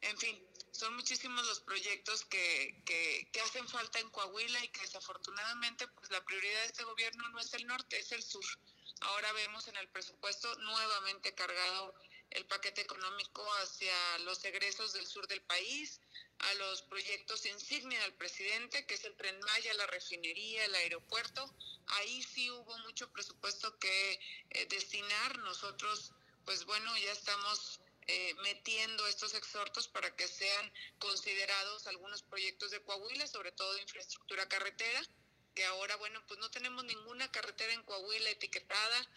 en fin, son muchísimos los proyectos que, que, que hacen falta en Coahuila y que desafortunadamente pues la prioridad de este gobierno no es el norte, es el sur. Ahora vemos en el presupuesto nuevamente cargado el paquete económico hacia los egresos del sur del país, a los proyectos insignia del presidente, que es el tren Maya, la refinería, el aeropuerto. Ahí sí hubo mucho presupuesto que eh, destinar. Nosotros, pues bueno, ya estamos eh, metiendo estos exhortos para que sean considerados algunos proyectos de Coahuila, sobre todo de infraestructura carretera, que ahora, bueno, pues no tenemos ninguna carretera en Coahuila etiquetada.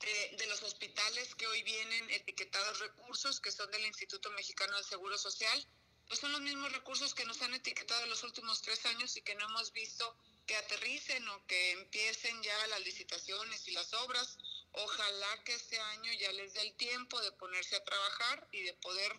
Eh, de los hospitales que hoy vienen etiquetados recursos, que son del Instituto Mexicano del Seguro Social, pues son los mismos recursos que nos han etiquetado los últimos tres años y que no hemos visto que aterricen o que empiecen ya las licitaciones y las obras. Ojalá que este año ya les dé el tiempo de ponerse a trabajar y de poder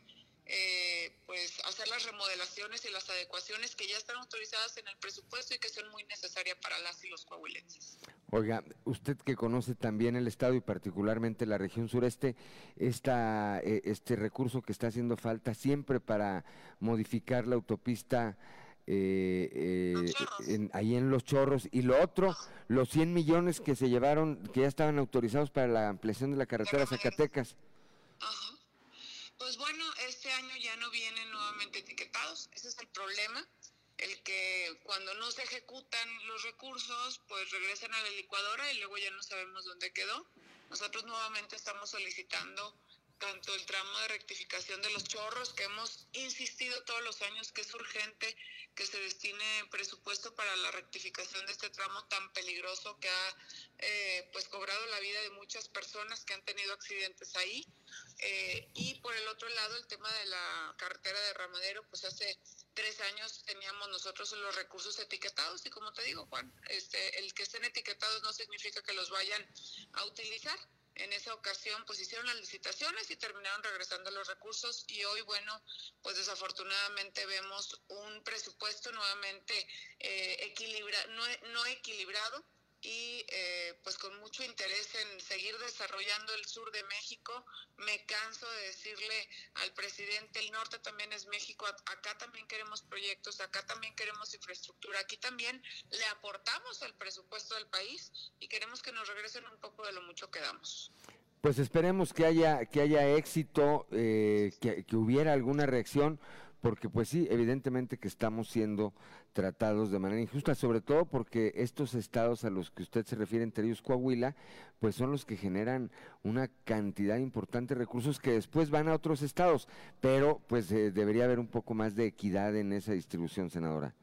eh, pues hacer las remodelaciones y las adecuaciones que ya están autorizadas en el presupuesto y que son muy necesarias para las y los coahuilenses. Oiga, usted que conoce también el Estado y particularmente la región sureste, esta, eh, este recurso que está haciendo falta siempre para modificar la autopista eh, eh, en- ahí en Los Chorros y lo otro, los 100 millones que se llevaron, que ya estaban autorizados para la ampliación de la carretera Zacatecas. Pues bueno, este año ya no vienen nuevamente etiquetados, ese es el problema, el que cuando no se ejecutan los recursos, pues regresan a la licuadora y luego ya no sabemos dónde quedó. Nosotros nuevamente estamos solicitando tanto el tramo de rectificación de los chorros, que hemos insistido todos los años que es urgente que se destine presupuesto para la rectificación de este tramo tan peligroso que ha eh, pues cobrado la vida de muchas personas que han tenido accidentes ahí. Eh, y por el otro lado, el tema de la carretera de Ramadero, pues hace tres años teníamos nosotros los recursos etiquetados y como te digo, Juan, este, el que estén etiquetados no significa que los vayan a utilizar. En esa ocasión pues hicieron las licitaciones y terminaron regresando los recursos y hoy bueno pues desafortunadamente vemos un presupuesto nuevamente eh, equilibra, no, no equilibrado y eh, pues con mucho interés en seguir desarrollando el sur de México. Me canso de decirle al presidente, el norte también es México, acá también queremos proyectos, acá también queremos infraestructura, aquí también le aportamos al presupuesto del país y queremos que nos regresen un poco de lo mucho que damos. Pues esperemos que haya, que haya éxito, eh, que, que hubiera alguna reacción porque pues sí, evidentemente que estamos siendo tratados de manera injusta, sobre todo porque estos estados a los que usted se refiere, entre ellos Coahuila, pues son los que generan una cantidad importante de recursos que después van a otros estados, pero pues eh, debería haber un poco más de equidad en esa distribución, senadora.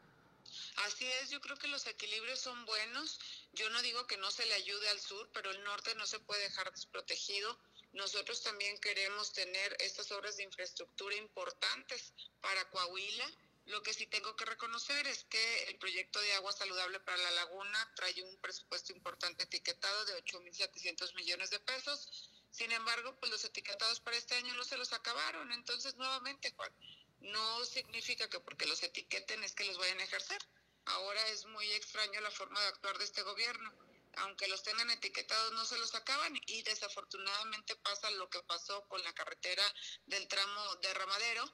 Así es, yo creo que los equilibrios son buenos. Yo no digo que no se le ayude al sur, pero el norte no se puede dejar desprotegido nosotros también queremos tener estas obras de infraestructura importantes para Coahuila. Lo que sí tengo que reconocer es que el proyecto de agua saludable para la laguna trae un presupuesto importante etiquetado de 8.700 millones de pesos. Sin embargo, pues los etiquetados para este año no se los acabaron. Entonces, nuevamente, Juan, no significa que porque los etiqueten es que los vayan a ejercer. Ahora es muy extraño la forma de actuar de este gobierno aunque los tengan etiquetados, no se los acaban y desafortunadamente pasa lo que pasó con la carretera del tramo de Ramadero.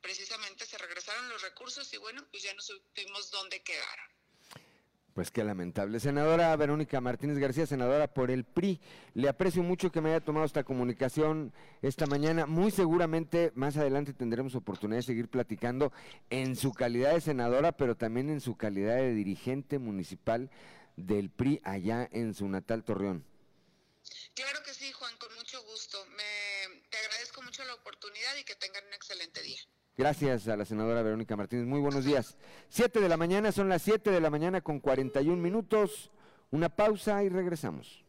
Precisamente se regresaron los recursos y bueno, pues ya no supimos dónde quedaron. Pues qué lamentable. Senadora Verónica Martínez García, senadora por el PRI, le aprecio mucho que me haya tomado esta comunicación esta mañana. Muy seguramente más adelante tendremos oportunidad de seguir platicando en su calidad de senadora, pero también en su calidad de dirigente municipal del PRI allá en su natal Torreón. Claro que sí, Juan, con mucho gusto. Me, te agradezco mucho la oportunidad y que tengan un excelente día. Gracias a la senadora Verónica Martínez. Muy buenos días. Siete de la mañana, son las siete de la mañana con 41 minutos. Una pausa y regresamos.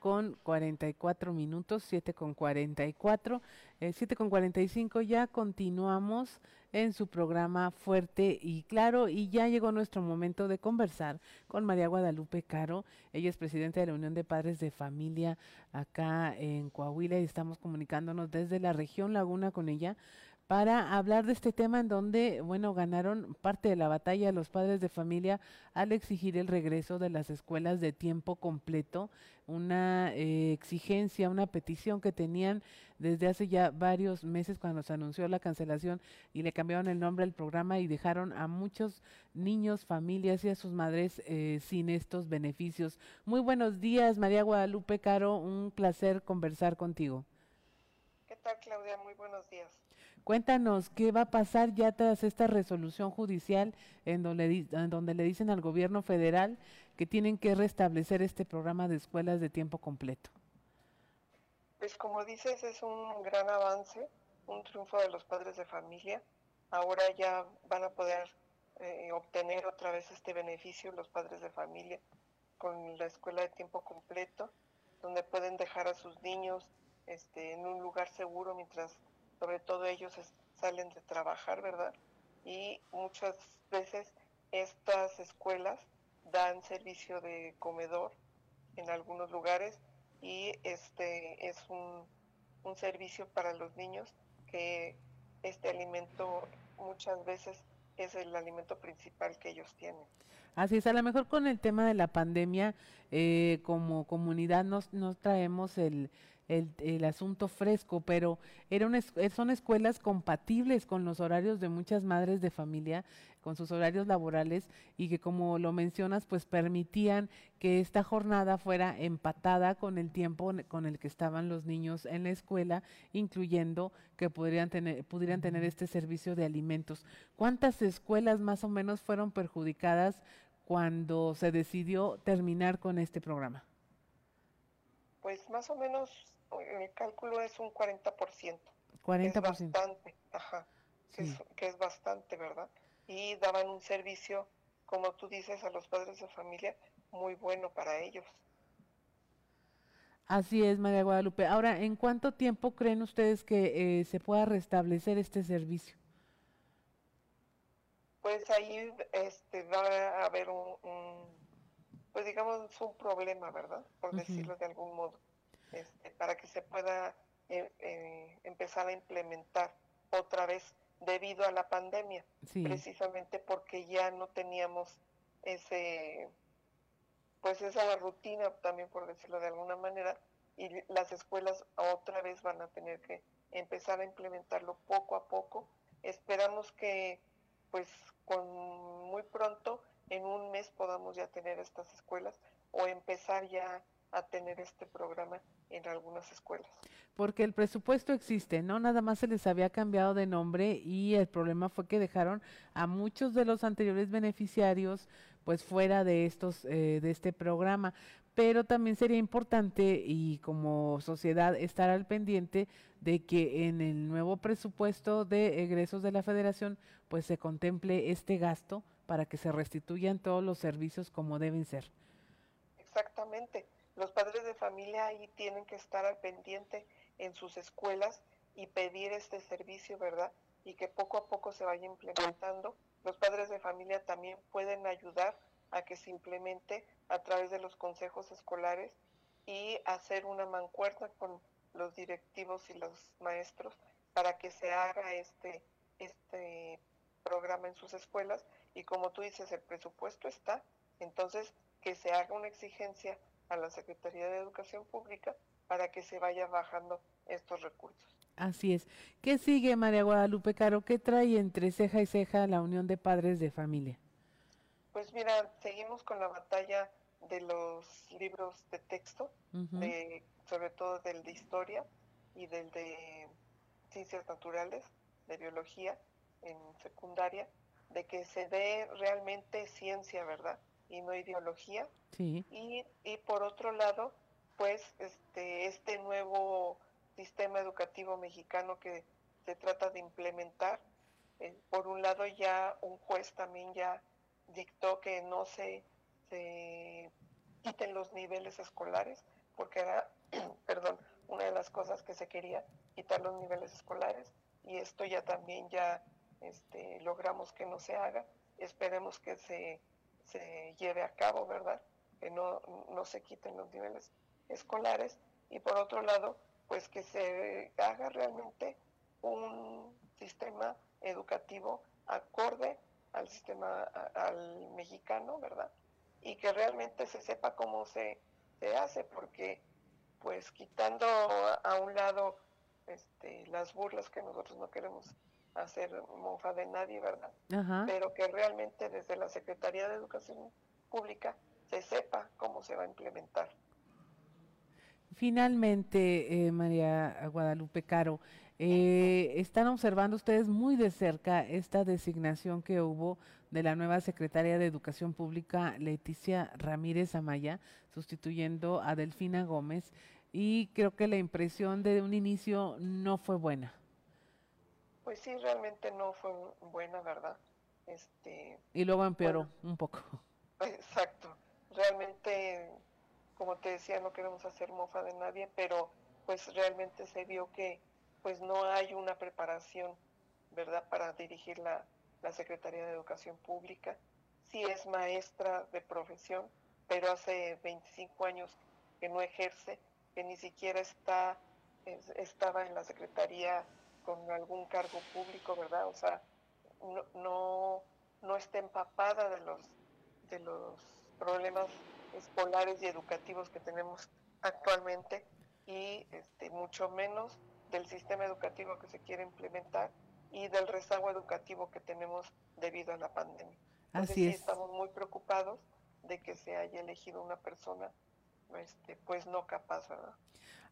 Con 44 minutos, 7 con 44, eh, 7 con 45 ya continuamos en su programa Fuerte y Claro. Y ya llegó nuestro momento de conversar con María Guadalupe Caro. Ella es presidenta de la Unión de Padres de Familia acá en Coahuila y estamos comunicándonos desde la región Laguna con ella para hablar de este tema en donde, bueno, ganaron parte de la batalla los padres de familia al exigir el regreso de las escuelas de tiempo completo, una eh, exigencia, una petición que tenían desde hace ya varios meses cuando se anunció la cancelación y le cambiaron el nombre al programa y dejaron a muchos niños, familias y a sus madres eh, sin estos beneficios. Muy buenos días, María Guadalupe Caro, un placer conversar contigo. ¿Qué tal, Claudia? Muy buenos días. Cuéntanos qué va a pasar ya tras esta resolución judicial en donde, le dicen al gobierno federal que tienen que restablecer este programa de escuelas de tiempo completo. Pues como dices, es un gran avance, un triunfo de los padres de familia. Ahora ya van a poder eh, obtener otra vez este beneficio los padres de familia con la escuela de tiempo completo, donde pueden dejar a sus niños este, en un lugar seguro mientras sobre todo ellos salen de trabajar, ¿verdad? Y muchas veces estas escuelas dan servicio de comedor en algunos lugares y este es un, servicio para los niños que este alimento muchas veces es el alimento principal que ellos tienen. Así es, a lo mejor con el tema de la pandemia, eh, como comunidad nos, nos traemos el, el, asunto fresco, pero era una, son escuelas compatibles con los horarios de muchas madres de familia, con sus horarios laborales y que como lo mencionas, pues permitían que esta jornada fuera empatada con el tiempo con el que estaban los niños en la escuela, incluyendo que podrían tener, pudieran tener este servicio de alimentos. ¿Cuántas escuelas más o menos fueron perjudicadas cuando se decidió terminar con este programa? Pues más o menos el cálculo es un 40%. 40%. Es bastante, ajá. que es bastante, ¿verdad? y daban un servicio, como tú dices, a los padres de familia muy bueno para ellos. Así es, María Guadalupe. Ahora, ¿en cuánto tiempo creen ustedes que eh, se pueda restablecer este servicio? Pues ahí este, va a haber un, pues digamos, un problema, ¿verdad? Por decirlo de algún modo, este, para que se pueda eh, eh, empezar a implementar otra vez debido a la pandemia, precisamente porque ya no teníamos ese, pues esa rutina también por decirlo de alguna manera, y las escuelas otra vez van a tener que empezar a implementarlo poco a poco. Esperamos que pues con muy pronto, en un mes podamos ya tener estas escuelas o empezar ya a tener este programa en algunas escuelas. Porque el presupuesto existe, ¿no? Nada más se les había cambiado de nombre y el problema fue que dejaron a muchos de los anteriores beneficiarios pues fuera de estos eh, de este programa pero también sería importante y como sociedad estar al pendiente de que en el nuevo presupuesto de egresos de la federación pues se contemple este gasto para que se restituyan todos los servicios como deben ser. Exactamente los padres de familia ahí tienen que estar al pendiente en sus escuelas y pedir este servicio, ¿verdad? Y que poco a poco se vaya implementando. Los padres de familia también pueden ayudar a que se implemente a través de los consejos escolares y hacer una mancuerna con los directivos y los maestros para que se haga este, este programa en sus escuelas y como tú dices, el presupuesto está, entonces que se haga una exigencia a la Secretaría de Educación Pública para que se vaya bajando estos recursos. Así es. ¿Qué sigue, María Guadalupe Caro? ¿Qué trae entre ceja y ceja la Unión de Padres de Familia? Pues mira, seguimos con la batalla de los libros de texto, de, sobre todo del de historia y del de ciencias naturales, de biología en secundaria, de que se dé realmente ciencia, ¿verdad? Y no ideología. Sí. Y, y por otro lado, pues este, este nuevo sistema educativo mexicano que se trata de implementar, eh, por un lado ya un juez también ya dictó que no se, se quiten los niveles escolares, porque era, perdón, una de las cosas que se quería quitar los niveles escolares y esto ya también ya este, logramos que no se haga. Esperemos que se se lleve a cabo, ¿verdad? Que no, no se quiten los niveles escolares y por otro lado, pues que se haga realmente un sistema educativo acorde al sistema al mexicano, ¿verdad? Y que realmente se sepa cómo se, se hace, porque pues quitando a, un lado este, las burlas que nosotros no queremos hacer mofa de nadie, ¿verdad? Pero que realmente desde la Secretaría de Educación Pública se sepa cómo se va a implementar. Finalmente, eh, María Guadalupe Caro, eh, están observando ustedes muy de cerca esta designación que hubo de la nueva secretaria de Educación Pública, Leticia Ramírez Amaya, sustituyendo a Delfina Gómez, y creo que la impresión de un inicio no fue buena pues sí, realmente no fue buena, ¿verdad? Este, y luego empeoró un poco. Exacto. Realmente, como te decía, no queremos hacer mofa de nadie, pero pues realmente se vio que pues no hay una preparación, ¿verdad?, para dirigir la, la Secretaría de Educación Pública. Sí es maestra de profesión, pero hace 25 años que no ejerce, que ni siquiera está, estaba en la Secretaría con algún cargo público, ¿verdad? O sea, no, no, no está empapada de los, de los problemas escolares y educativos que tenemos actualmente y este, mucho menos del sistema educativo que se quiere implementar y del rezago educativo que tenemos debido a la pandemia. Entonces, Así sí es. estamos muy preocupados de que se haya elegido una persona este, pues no capaz, ¿verdad?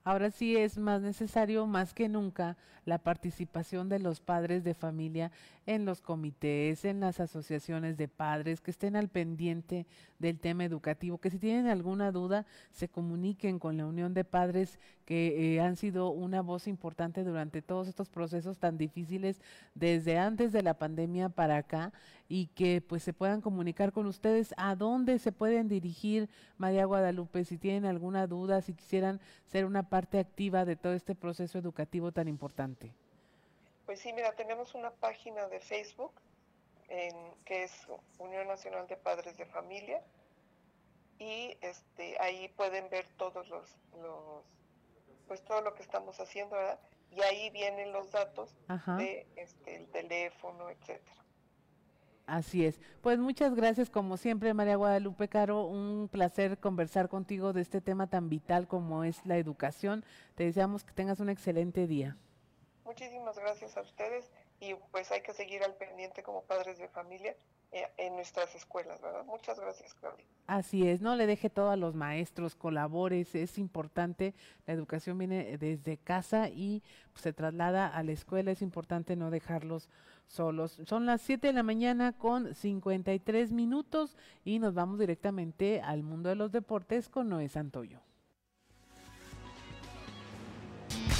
Ahora sí es más necesario, más que nunca, la participación de los padres de familia en los comités, en las asociaciones de padres, que estén al pendiente del tema educativo, que si tienen alguna duda se comuniquen con la Unión de Padres que eh, han sido una voz importante durante todos estos procesos tan difíciles desde antes de la pandemia para acá y que pues se puedan comunicar con ustedes a dónde se pueden dirigir María Guadalupe si tienen alguna duda, si quisieran ser una parte activa de todo este proceso educativo tan importante. Pues sí, mira, tenemos una página de Facebook en, que es Unión Nacional de Padres de Familia y este ahí pueden ver todos los, los pues todo lo que estamos haciendo, ¿verdad? Y ahí vienen los datos Ajá. de este el teléfono, etcétera. Así es. Pues muchas gracias como siempre María Guadalupe Caro, un placer conversar contigo de este tema tan vital como es la educación. Te deseamos que tengas un excelente día. Muchísimas gracias a ustedes y pues hay que seguir al pendiente como padres de familia eh, en nuestras escuelas, ¿verdad? Muchas gracias, Claudia. Así es, no le deje todo a los maestros, colabores, es importante, la educación viene desde casa y pues, se traslada a la escuela, es importante no dejarlos solos. Son las 7 de la mañana con 53 minutos y nos vamos directamente al mundo de los deportes con Noé Santoyo.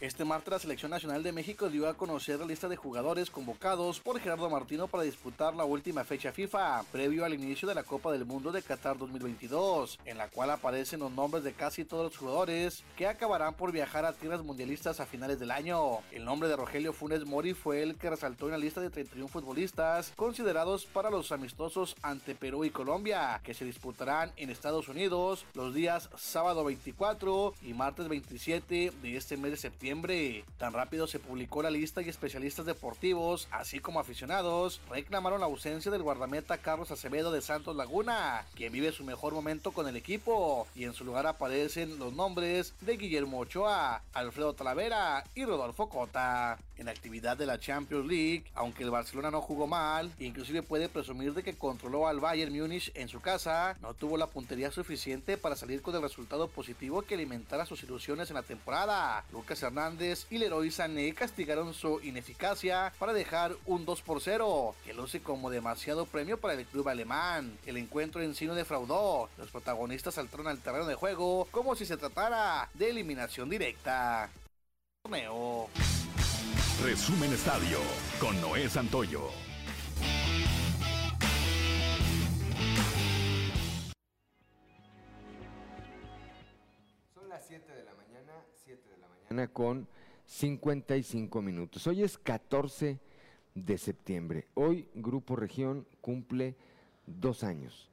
Este martes la Selección Nacional de México dio a conocer la lista de jugadores convocados por Gerardo Martino para disputar la última fecha FIFA, previo al inicio de la Copa del Mundo de Qatar 2022, en la cual aparecen los nombres de casi todos los jugadores que acabarán por viajar a tierras mundialistas a finales del año. El nombre de Rogelio Funes Mori fue el que resaltó en la lista de 31 futbolistas considerados para los amistosos ante Perú y Colombia, que se disputarán en Estados Unidos los días sábado 24 y martes 27 de este mes de septiembre. Tan rápido se publicó la lista y especialistas deportivos, así como aficionados, reclamaron la ausencia del guardameta Carlos Acevedo de Santos Laguna, quien vive su mejor momento con el equipo, y en su lugar aparecen los nombres de Guillermo Ochoa, Alfredo Talavera y Rodolfo Cota. En la actividad de la Champions League, aunque el Barcelona no jugó mal, inclusive puede presumir de que controló al Bayern Múnich en su casa, no tuvo la puntería suficiente para salir con el resultado positivo que alimentara sus ilusiones en la temporada. Lucas Hernández y Leroy Sané castigaron su ineficacia para dejar un 2 por 0, que luce como demasiado premio para el club alemán. El encuentro en sí no defraudó, los protagonistas saltaron al terreno de juego como si se tratara de eliminación directa. Torneo. Resumen Estadio con Noé Santoyo. Con 55 minutos. Hoy es 14 de septiembre. Hoy Grupo Región cumple dos años.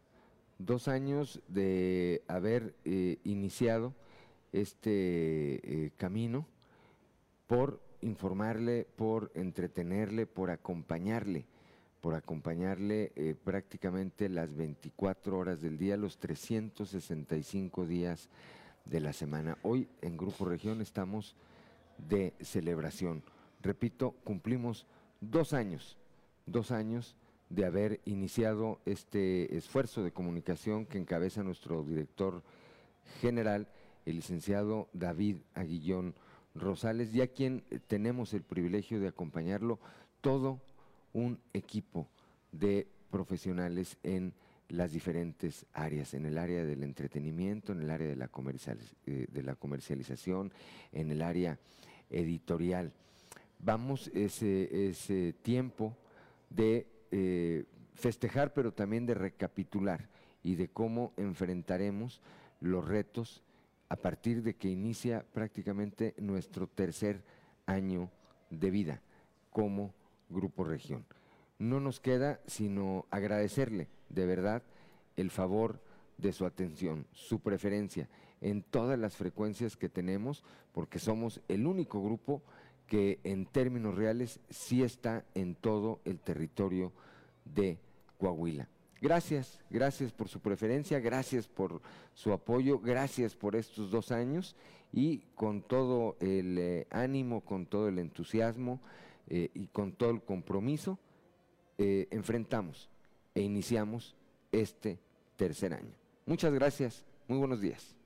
Dos años de haber eh, iniciado este eh, camino por informarle, por entretenerle, por acompañarle, por acompañarle eh, prácticamente las 24 horas del día, los 365 días de la semana. Hoy en Grupo Región estamos de celebración. Repito, cumplimos dos años, dos años de haber iniciado este esfuerzo de comunicación que encabeza nuestro director general, el licenciado David Aguillón Rosales, y a quien tenemos el privilegio de acompañarlo todo un equipo de profesionales en las diferentes áreas, en el área del entretenimiento, en el área de la, eh, de la comercialización, en el área editorial. Vamos ese, ese tiempo de eh, festejar, pero también de recapitular y de cómo enfrentaremos los retos a partir de que inicia prácticamente nuestro tercer año de vida como Grupo Región. No nos queda sino agradecerle de verdad el favor de su atención, su preferencia en todas las frecuencias que tenemos, porque somos el único grupo que en términos reales sí está en todo el territorio de Coahuila. Gracias, gracias por su preferencia, gracias por su apoyo, gracias por estos dos años y con todo el eh, ánimo, con todo el entusiasmo eh, y con todo el compromiso, eh, enfrentamos e iniciamos este tercer año. Muchas gracias, muy buenos días.